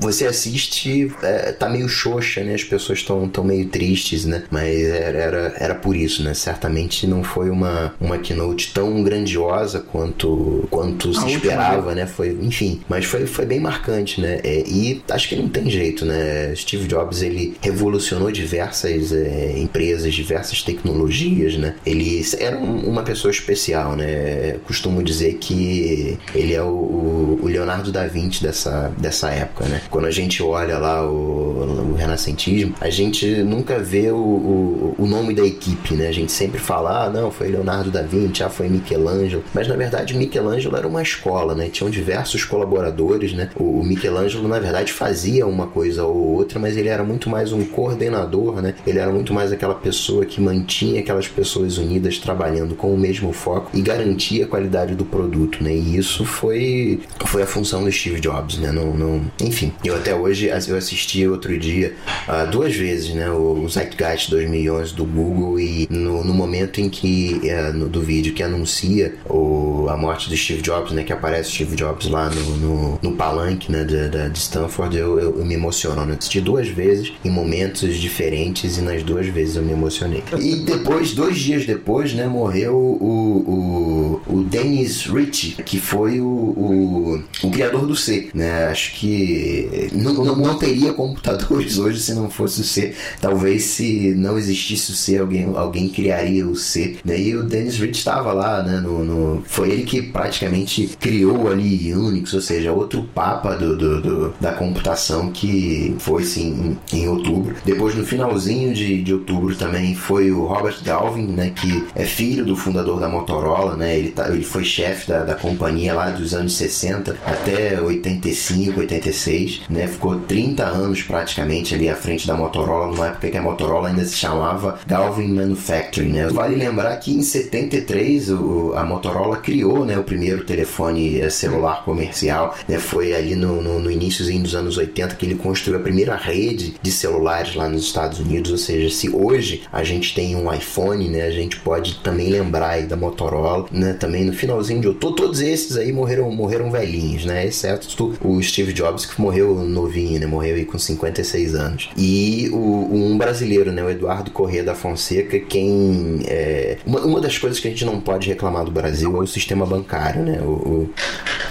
Você assiste, é, tá meio xoxa, né? As pessoas estão tão meio tristes, né? Mas era, era, era por isso, né? Certamente não foi uma, uma keynote tão grandiosa quanto, quanto se esperava, né? Foi, enfim, mas foi, foi bem marcante, né? É, e acho que não tem jeito, né? Steve Jobs, ele revolucionou diversas é, empresas, diversas tecnologias, né? Ele era um- uma pessoa especial, né? Costumo dizer que ele é o, o- o Leonardo da Vinci dessa, dessa época, né? Quando a gente olha lá o, o renascentismo, a gente nunca vê o, o, o nome da equipe, né? A gente sempre fala, ah, não, foi Leonardo da Vinci, ah, foi Michelangelo. Mas na verdade, Michelangelo era uma escola, né? Tinham diversos colaboradores, né? O, o Michelangelo, na verdade, fazia uma coisa ou outra, mas ele era muito mais um coordenador, né? Ele era muito mais aquela pessoa que mantinha aquelas pessoas unidas trabalhando com o mesmo foco e garantia a qualidade do produto, né? E isso foi, foi a função do Steve Jobs, né? Não, não... Enfim, eu até hoje eu assisti outro dia ah, duas vezes, né? O, Zeitgeist 2011 do Google e no, no momento em que eh, no, do vídeo que anuncia o, a morte do Steve Jobs, né? Que aparece Steve Jobs lá no, no, no palanque, né? De, de, de Stanford, eu, eu, eu me emociono. né? Eu assisti duas vezes em momentos diferentes e nas duas vezes eu me emocionei. E depois, dois dias depois, né? Morreu o, o, o Dennis Ritchie, que foi o, o, o criador do C, né? Acho que não, não, não teria computadores hoje se não fosse o C. Talvez se não existisse o C, alguém, alguém criaria o C. Né? E o Dennis Ritchie estava lá, né? No, no- foi ele que praticamente criou ali Unix, ou seja, outro papa do, do- do- da computação que foi sim em, em outubro. Depois, no finalzinho de, de outubro, também foi o Robert Galvin, né? Que é filho do fundador da Motorola, né? Ele, tá, ele foi chefe da, da companhia lá dos anos 60 até 85, 86, né? Ficou 30 anos praticamente ali à frente da Motorola, numa época que a Motorola ainda se chamava Galvin Manufacturing, né? Vale lembrar que em 73 o, a Motorola criou, né, o primeiro telefone eh, celular comercial, né? Foi ali no, no, no iníciozinho dos anos 80 que ele construiu a primeira rede de celulares lá nos Estados Unidos, ou seja, se hoje a gente tem um iPhone, né, a gente pode também lembrar aí da Motorola, né, também no finalzinho de outubro, todos esses aí morreram, morreram velhinhos, né, exceto o Steve Jobs que morreu novinho, né, morreu aí com 56 anos. E o, um brasileiro, né, o Eduardo Corrêa da Fonseca, quem é, uma, uma das coisas que a gente não pode reclamar do Brasil é o sistema bancário, né, o, o,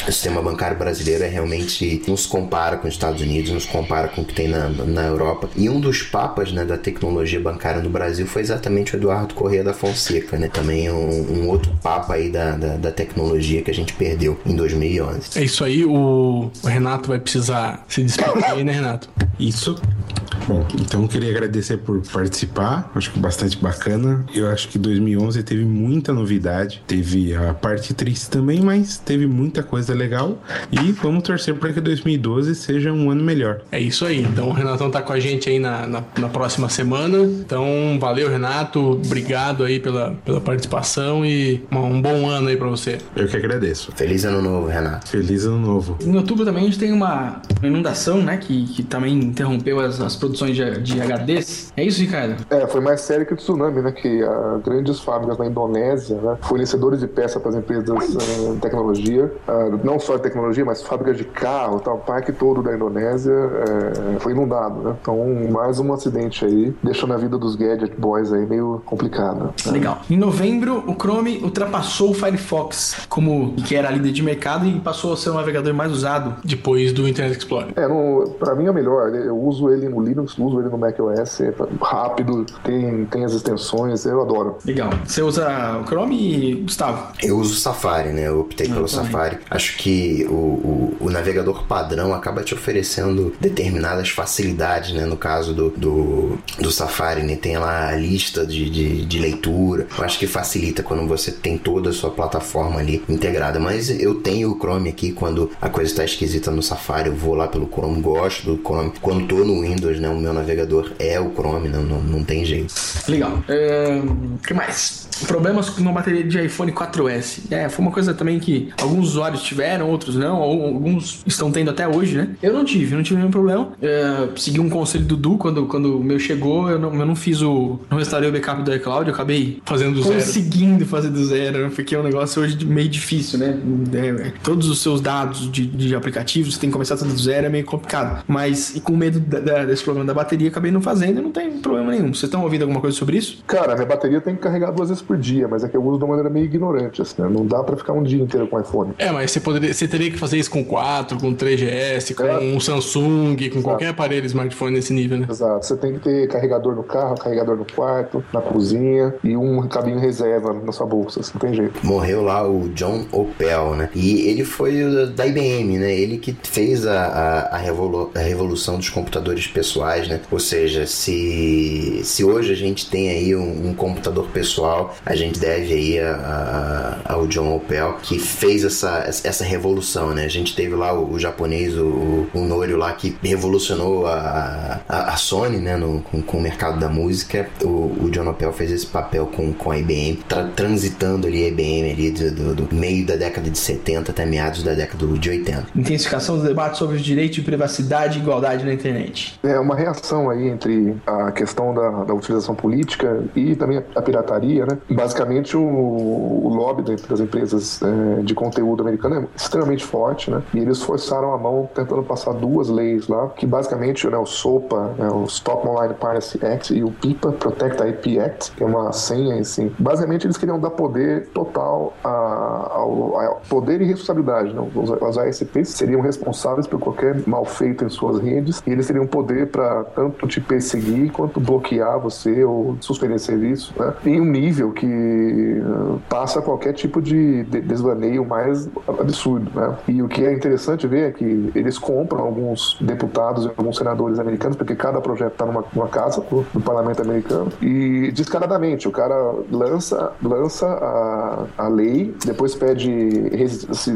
o sistema bancário brasileiro é realmente não se compara com os Estados Unidos, não se compara com o que tem na, na Europa. E um dos papas né, da tecnologia bancária no Brasil foi exatamente o Eduardo Corrêa da Fonseca, né? Também um, um outro papa aí da, da, da tecnologia que a gente perdeu em 2011. É isso aí, o, o Renato vai precisar se despedir aí, né, Renato? Isso. Bom, então eu queria agradecer por participar, acho que bastante bacana. Eu acho que 2011 teve muita novidade, teve a parte triste também, mas teve muita coisa legal. E vamos torcer para que 2012 seja um ano melhor. É isso aí. Então o Renatão tá com a gente aí na, na, na próxima semana. Então, valeu, Renato. Obrigado aí pela, pela participação e um bom ano aí pra você. Eu que agradeço. Feliz ano novo, Renato. Feliz ano novo. Em outubro também a gente tem uma inundação, né? Que, que também interrompeu as, as produções de, de HDs. É isso, Ricardo? É, foi mais sério que o tsunami, né? Que ah, grandes fábricas na Indonésia, né, fornecedores de peça para as empresas ah, de tecnologia, ah, não só de tecnologia, mas fábricas de carro, tal, o parque todo da Indonésia eh, foi inundado, né? Então, mais um acidente aí, deixando a vida dos Gadget Boys aí meio complicada. né? Legal. Em novembro, o Chrome ultrapassou o Firefox como que era líder de mercado e passou a ser o navegador mais usado. Depois do Internet Explorer. É, no, pra mim é o melhor. Eu uso ele no Linux uso, ele no macOS, é rápido, tem, tem as extensões, eu adoro. Legal. Você usa o Chrome, Gustavo? Eu uso o Safari, né? Eu optei pelo. Safari. Acho que o, o, o navegador padrão acaba te oferecendo determinadas facilidades, né? No caso do, do, do Safari, né? Tem lá a lista de, de, de leitura. Eu acho que facilita quando você tem toda a sua plataforma ali integrada. Mas eu tenho o Chrome aqui quando a coisa está esquisita no Safari. Eu vou lá pelo Chrome, gosto do Chrome. Quando tô no Windows, né? O meu navegador é o Chrome, não, não, não tem jeito. Legal. O que mais? Problemas com a bateria de iPhone 4S. É, foi uma coisa também que alguns usuários tiveram, outros não, ou alguns estão tendo até hoje, né? Eu não tive, não tive nenhum problema. É, segui um conselho do Du quando, quando o meu chegou, eu não, eu não fiz o. Não restaurei o backup do iCloud, eu acabei Fazendo do zero. conseguindo fazer do zero, porque é um negócio hoje meio difícil, né? É, todos os seus dados de, de aplicativos, você tem que começar tudo do zero, é meio complicado. Mas, e com medo da- da- desse problema da bateria, acabei não fazendo e não tem problema nenhum. Vocês estão ouvindo alguma coisa sobre isso? Cara, minha bateria tem que carregar duas vezes por dia, mas é que eu uso de uma maneira meio ignorante, assim, né? Não dá pra ficar um dia inteiro com o iPhone. É, mas você, poderia, você teria que fazer isso com 4, com 3GS, com É. um Samsung, com qualquer aparelho smartphone nesse nível, né? Exato. Você tem que ter carregador no carro, carregador no quarto, na cozinha e um cabinho reserva na sua bolsa. Assim, não tem jeito. morreu lá o John Opel, né? E ele foi da IBM, né? Ele que fez a, a, a, revolu- a revolução dos computadores pessoais, né? Ou seja, se, se hoje a gente tem aí um, um computador pessoal, a gente deve aí a- a- ao John Opel, que fez essa, essa revolução, né? A gente teve lá o, o japonês, o, o Norio lá, que revolucionou a, a, a Sony, né? No, com, com o mercado da música. O, o John Opel fez esse papel com, com a IBM, tra- transitando ali a IBM ali do, do- do meio da década de 70 até meados da década de 80. Intensificação do debate sobre os direitos de privacidade e igualdade na internet. É uma reação aí entre a questão da, da utilização política e também a, a pirataria, né? Basicamente, o, o lobby da- das empresas é, de conteúdo americano é extremamente forte, né? E eles forçaram a mão tentando passar duas leis lá, que basicamente né, o SOPA, né, o Stop Online Piracy Act e o PIPA, Protect IP Act, que é uma senha, assim. Basicamente, eles queriam dar poder total a- ao, ao poder e responsabilidade, né? Os, seriam responsáveis por qualquer mal feito em suas redes e eles teriam poder para tanto te perseguir quanto bloquear você ou suspender serviço, né? Em um nível que eh, passa qualquer tipo de de- desvaneio mais absurdo, né? E o que é interessante ver é que eles compram alguns deputados e alguns senadores americanos, porque cada projeto está numa, numa casa do, parlamento americano, e descaradamente o cara lança, lança a, a lei, depois pede,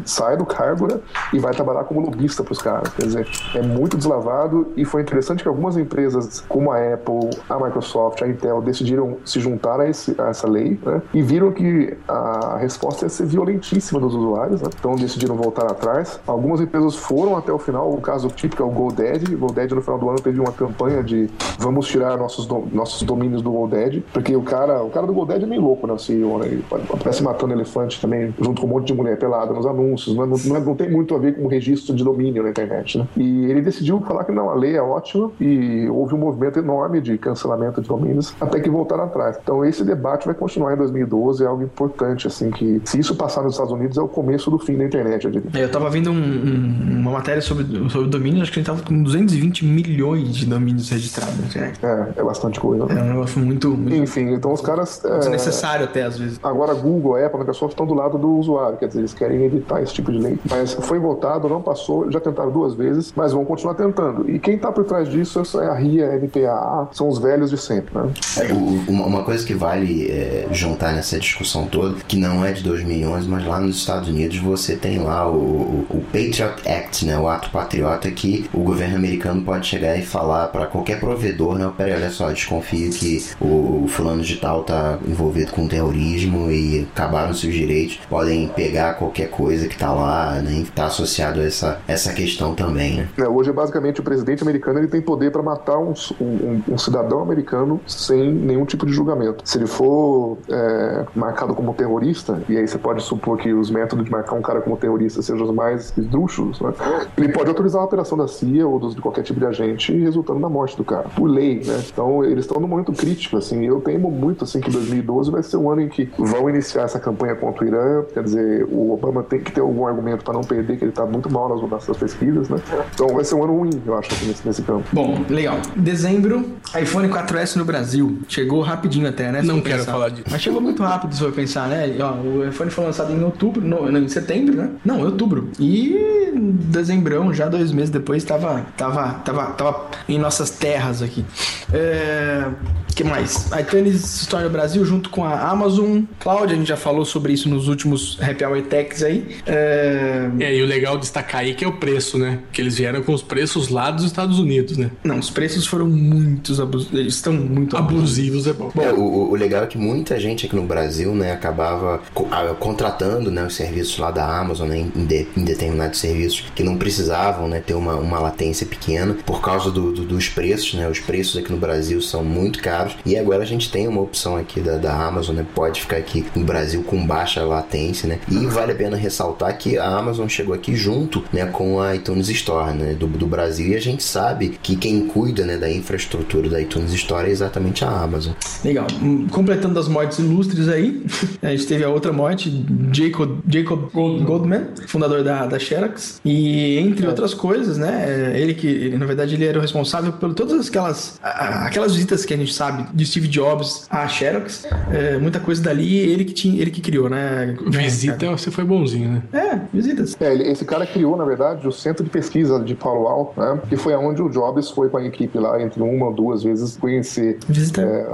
sai do cargo, né? E vai trabalhar como lobista para os caras. Quer dizer, é muito deslavado e foi interessante que algumas empresas, como a Apple, a Microsoft, a Intel, decidiram se juntar a, esse- a essa lei, né? E viram que a resposta ia ser violentíssima dos usuários, né? Então decidiram voltar atrás. Algumas empresas foram até o final, o caso típico é o GoDaddy. O GoDaddy no final do ano teve uma campanha de vamos tirar nossos, do- nossos domínios do GoDaddy, porque o cara, o cara do GoDaddy é meio louco, né? O CEO, né? Ele aparece matando elefante também, junto com um monte de mulher pelada nos anúncios, não, não, é- não tem muito a ver com o registro de domínio na internet, né? E ele decidiu falar que não, a lei é ótima e houve um movimento enorme de cancelamento de domínios até que voltaram atrás. Então esse debate vai continuar em 2012, é algo importante, assim, que se isso passar nos Estados Unidos é o começo do fim da internet, eu diria. É, Eu tava vendo um- um- uma matéria sobre, sobre domínios, acho que a gente tava com 220 milhões de domínios registrados na internet. É, é bastante coisa. É um negócio muito, muito Enfim, então os caras. é, desnecessário até às vezes. Agora, Google, Apple, Microsoft estão do lado do usuário, quer dizer, eles querem evitar esse tipo de lei. Mas foi votado, não passou, já tentaram duas vezes, mas vão continuar tentando. E quem está por trás disso é a RIA, a NPAA, são os velhos de sempre, né? O- uma, uma coisa que vale é, juntar nessa discussão toda, que não é de 2011, mas lá nos Estados Unidos você tem lá o, o- o Patriot Act, né, o ato patriota que o governo americano pode chegar e falar para qualquer provedor, né, peraí, olha só, desconfio que o, o fulano de tal tá envolvido com terrorismo e acabaram seus direitos, podem pegar qualquer coisa que tá lá, né, tá associado a essa, essa questão também, né. É, hoje, basicamente, o presidente americano ele tem poder para matar um, um- um cidadão americano sem nenhum tipo de julgamento. Se ele for é, marcado como terrorista, e aí você pode supor que os métodos de marcar um cara como terrorista sejam os mais esdrúxulos, né? ele pode autorizar a operação da CIA ou dos- de qualquer tipo de agente, resultando na morte do cara, por lei. Né? Então, eles estão num momento crítico. Assim, eu temo muito assim, que 2012 vai ser o ano em que vão iniciar essa campanha contra o Irã. Quer dizer, o Obama tem que ter algum argumento para não perder, que ele está muito mal nas, nas suas pesquisas. Né? Então, vai ser um ano ruim, eu acho, nesse, nesse campo. Bom, legal. Dezembro, iPhone 4S no Brasil. Chegou rapidinho até, né? Não quero pensar. falar disso. Mas chegou muito rápido, se for pensar, né? Ó, o iPhone foi lançado em outubro, no, não, em setembro, né? Não, em outubro. E dezembrão, já dois meses depois, tava, tava, tava, tava em nossas terras aqui. É... que mais? iTunes se torna no Brasil junto com a Amazon Cloud. A gente já falou sobre isso nos últimos Happy Hour Techs aí. É... É, e o legal de destacar aí que é o preço, né? Que eles vieram com os preços lá dos Estados Unidos, né? Não, os preços foram muito abusivos. Eles estão muito Abusivos é bom. É, o- o, legal é que muita gente aqui no Brasil, né, acabava co- contratando, né, os serviços lá da Amazon, né, em, de- em determinados serviços que não precisavam, né, ter uma, uma latência pequena por causa do- do- dos preços, né, os preços aqui no Brasil são muito caros e agora a gente tem uma opção aqui da, da Amazon, né, pode ficar aqui no Brasil com baixa latência, né, e vale a pena ressaltar que a Amazon chegou aqui junto, né, com a iTunes Store, né, do, do Brasil e a gente sabe que quem cuida, né, da infraestrutura da iTunes Store é exatamente a Amazon. Legal. Hum, Completando as mortes ilustres aí, a gente teve a outra morte, Jacob, Jacob Goldman, fundador da, da Xerox. E entre outras coisas, né? é, Ele que, ele, na verdade, ele era o responsável por todas aquelas, aquelas visitas que a gente sabe de Steve Jobs à Xerox. É, muita coisa dali, ele que tinha, ele que criou, né? Visita, você foi bonzinho, né? É, visitas. É, ele- esse cara criou, na verdade, o centro de pesquisa de Palo Alto, né? Que foi aonde o Jobs foi com a equipe lá, entre uma ou duas vezes, conhecer é,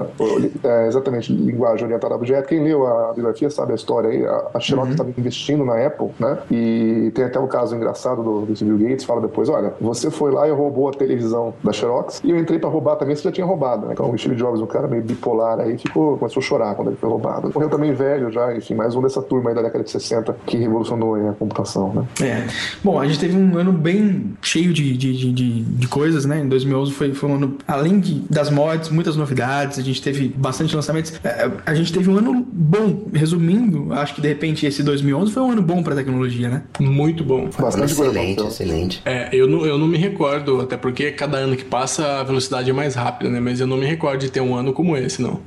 é, exatamente linguagem orientada a objeto. Quem leu a biografia sabe a história aí. A, a Xerox estava investindo na Apple, né? E tem até o caso engraçado do, do Bill Gates, fala depois, olha, você foi lá e roubou a televisão da Xerox e eu entrei pra roubar também, você já tinha roubado, né? Então o Steve Jobs, um cara meio bipolar aí, ficou, começou a chorar quando ele foi roubado. Morreu também velho já, enfim, mais um dessa turma aí da década de 60 que revolucionou aí a computação, né? É. Bom, a gente teve um ano bem cheio de, de, de, de, de coisas, né? Em 2011 foi, foi um ano, além de, das mortes, muitas novidades, a gente teve bastante lançamentos. É, A gente teve um ano bom. Resumindo, acho que de repente esse 2011 foi um ano bom pra tecnologia, né? Muito bom. Bastante coisa Excelente, aconteceu. excelente. É, eu não, eu não me recordo, até porque cada ano que passa a velocidade é mais rápida, né? Mas eu não me recordo de ter um ano como esse, não.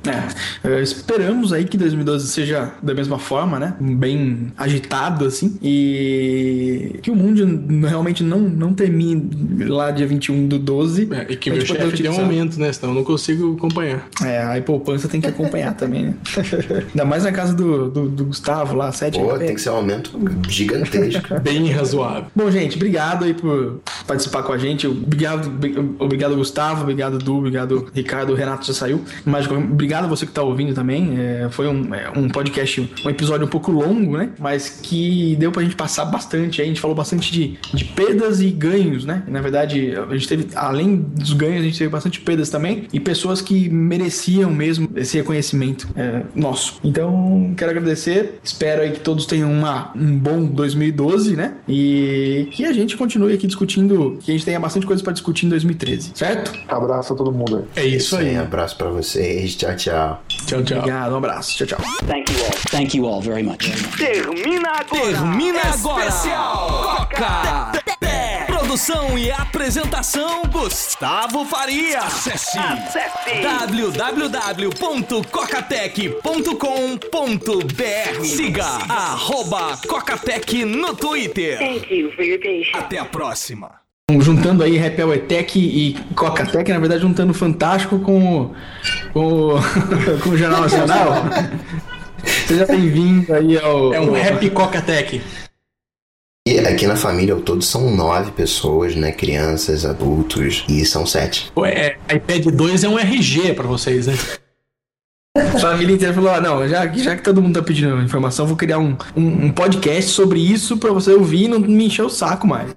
É, é, esperamos aí que 2012 seja da mesma forma, né? Bem agitado, assim. E que o mundo realmente não, não termine lá dia 21 do 12. É, e que meu poder chefe dê um aumento, né? Senão eu não consigo acompanhar. É, a poupança tem que acompanhar também, né? Ainda mais na casa do, do, do Gustavo lá, 7 Pô, tem que ser um aumento gigantesco. Bem razoável. Bom, gente, obrigado aí por participar com a gente. Obrigado, obrigado Gustavo, obrigado Du, obrigado Ricardo, o Renato já saiu. Mas obrigado a você que tá ouvindo também. É, foi um, é, um podcast, um episódio um pouco longo, né? Mas que deu pra gente passar bastante aí. A gente falou bastante de, de perdas e ganhos, né? Na verdade, a gente teve, além dos ganhos, a gente teve bastante perdas também. E pessoas que mereciam mesmo esse reconhecimento é, nosso. Então, quero agradecer. Espero aí que todos tenham uma, um bom 2012, né? E que a gente continue aqui discutindo, que a gente tenha bastante coisa pra discutir em 2013, certo? Abraço a todo mundo aí. É isso aí. Abraço pra vocês. Tchau, tchau. Tchau, tchau. Obrigado, um abraço. Tchau, tchau. Thank you all. Thank you all very much. Termina agora. Termina agora. Especial Coca. Produção e apresentação Gustavo Faria. Acesse, www.cocatec.com.br. Siga arroba Cocatec no Twitter. Thank you for your patience. Até a próxima. Juntando aí Hour Tech e Coca Tech, na verdade, juntando o Fantástico com o, com o, com o Jornal Nacional. Seja bem-vindo aí ao. É um Happy Coca Tech. E aqui na família ao todo são nove pessoas, né? Crianças, adultos, e são sete. Pô, é, iPad 2 é um RG pra vocês, né? A família inteira falou: ah, não, já, já que todo mundo tá pedindo informação, vou criar um, um, um podcast sobre isso pra você ouvir e não me encher o saco mais.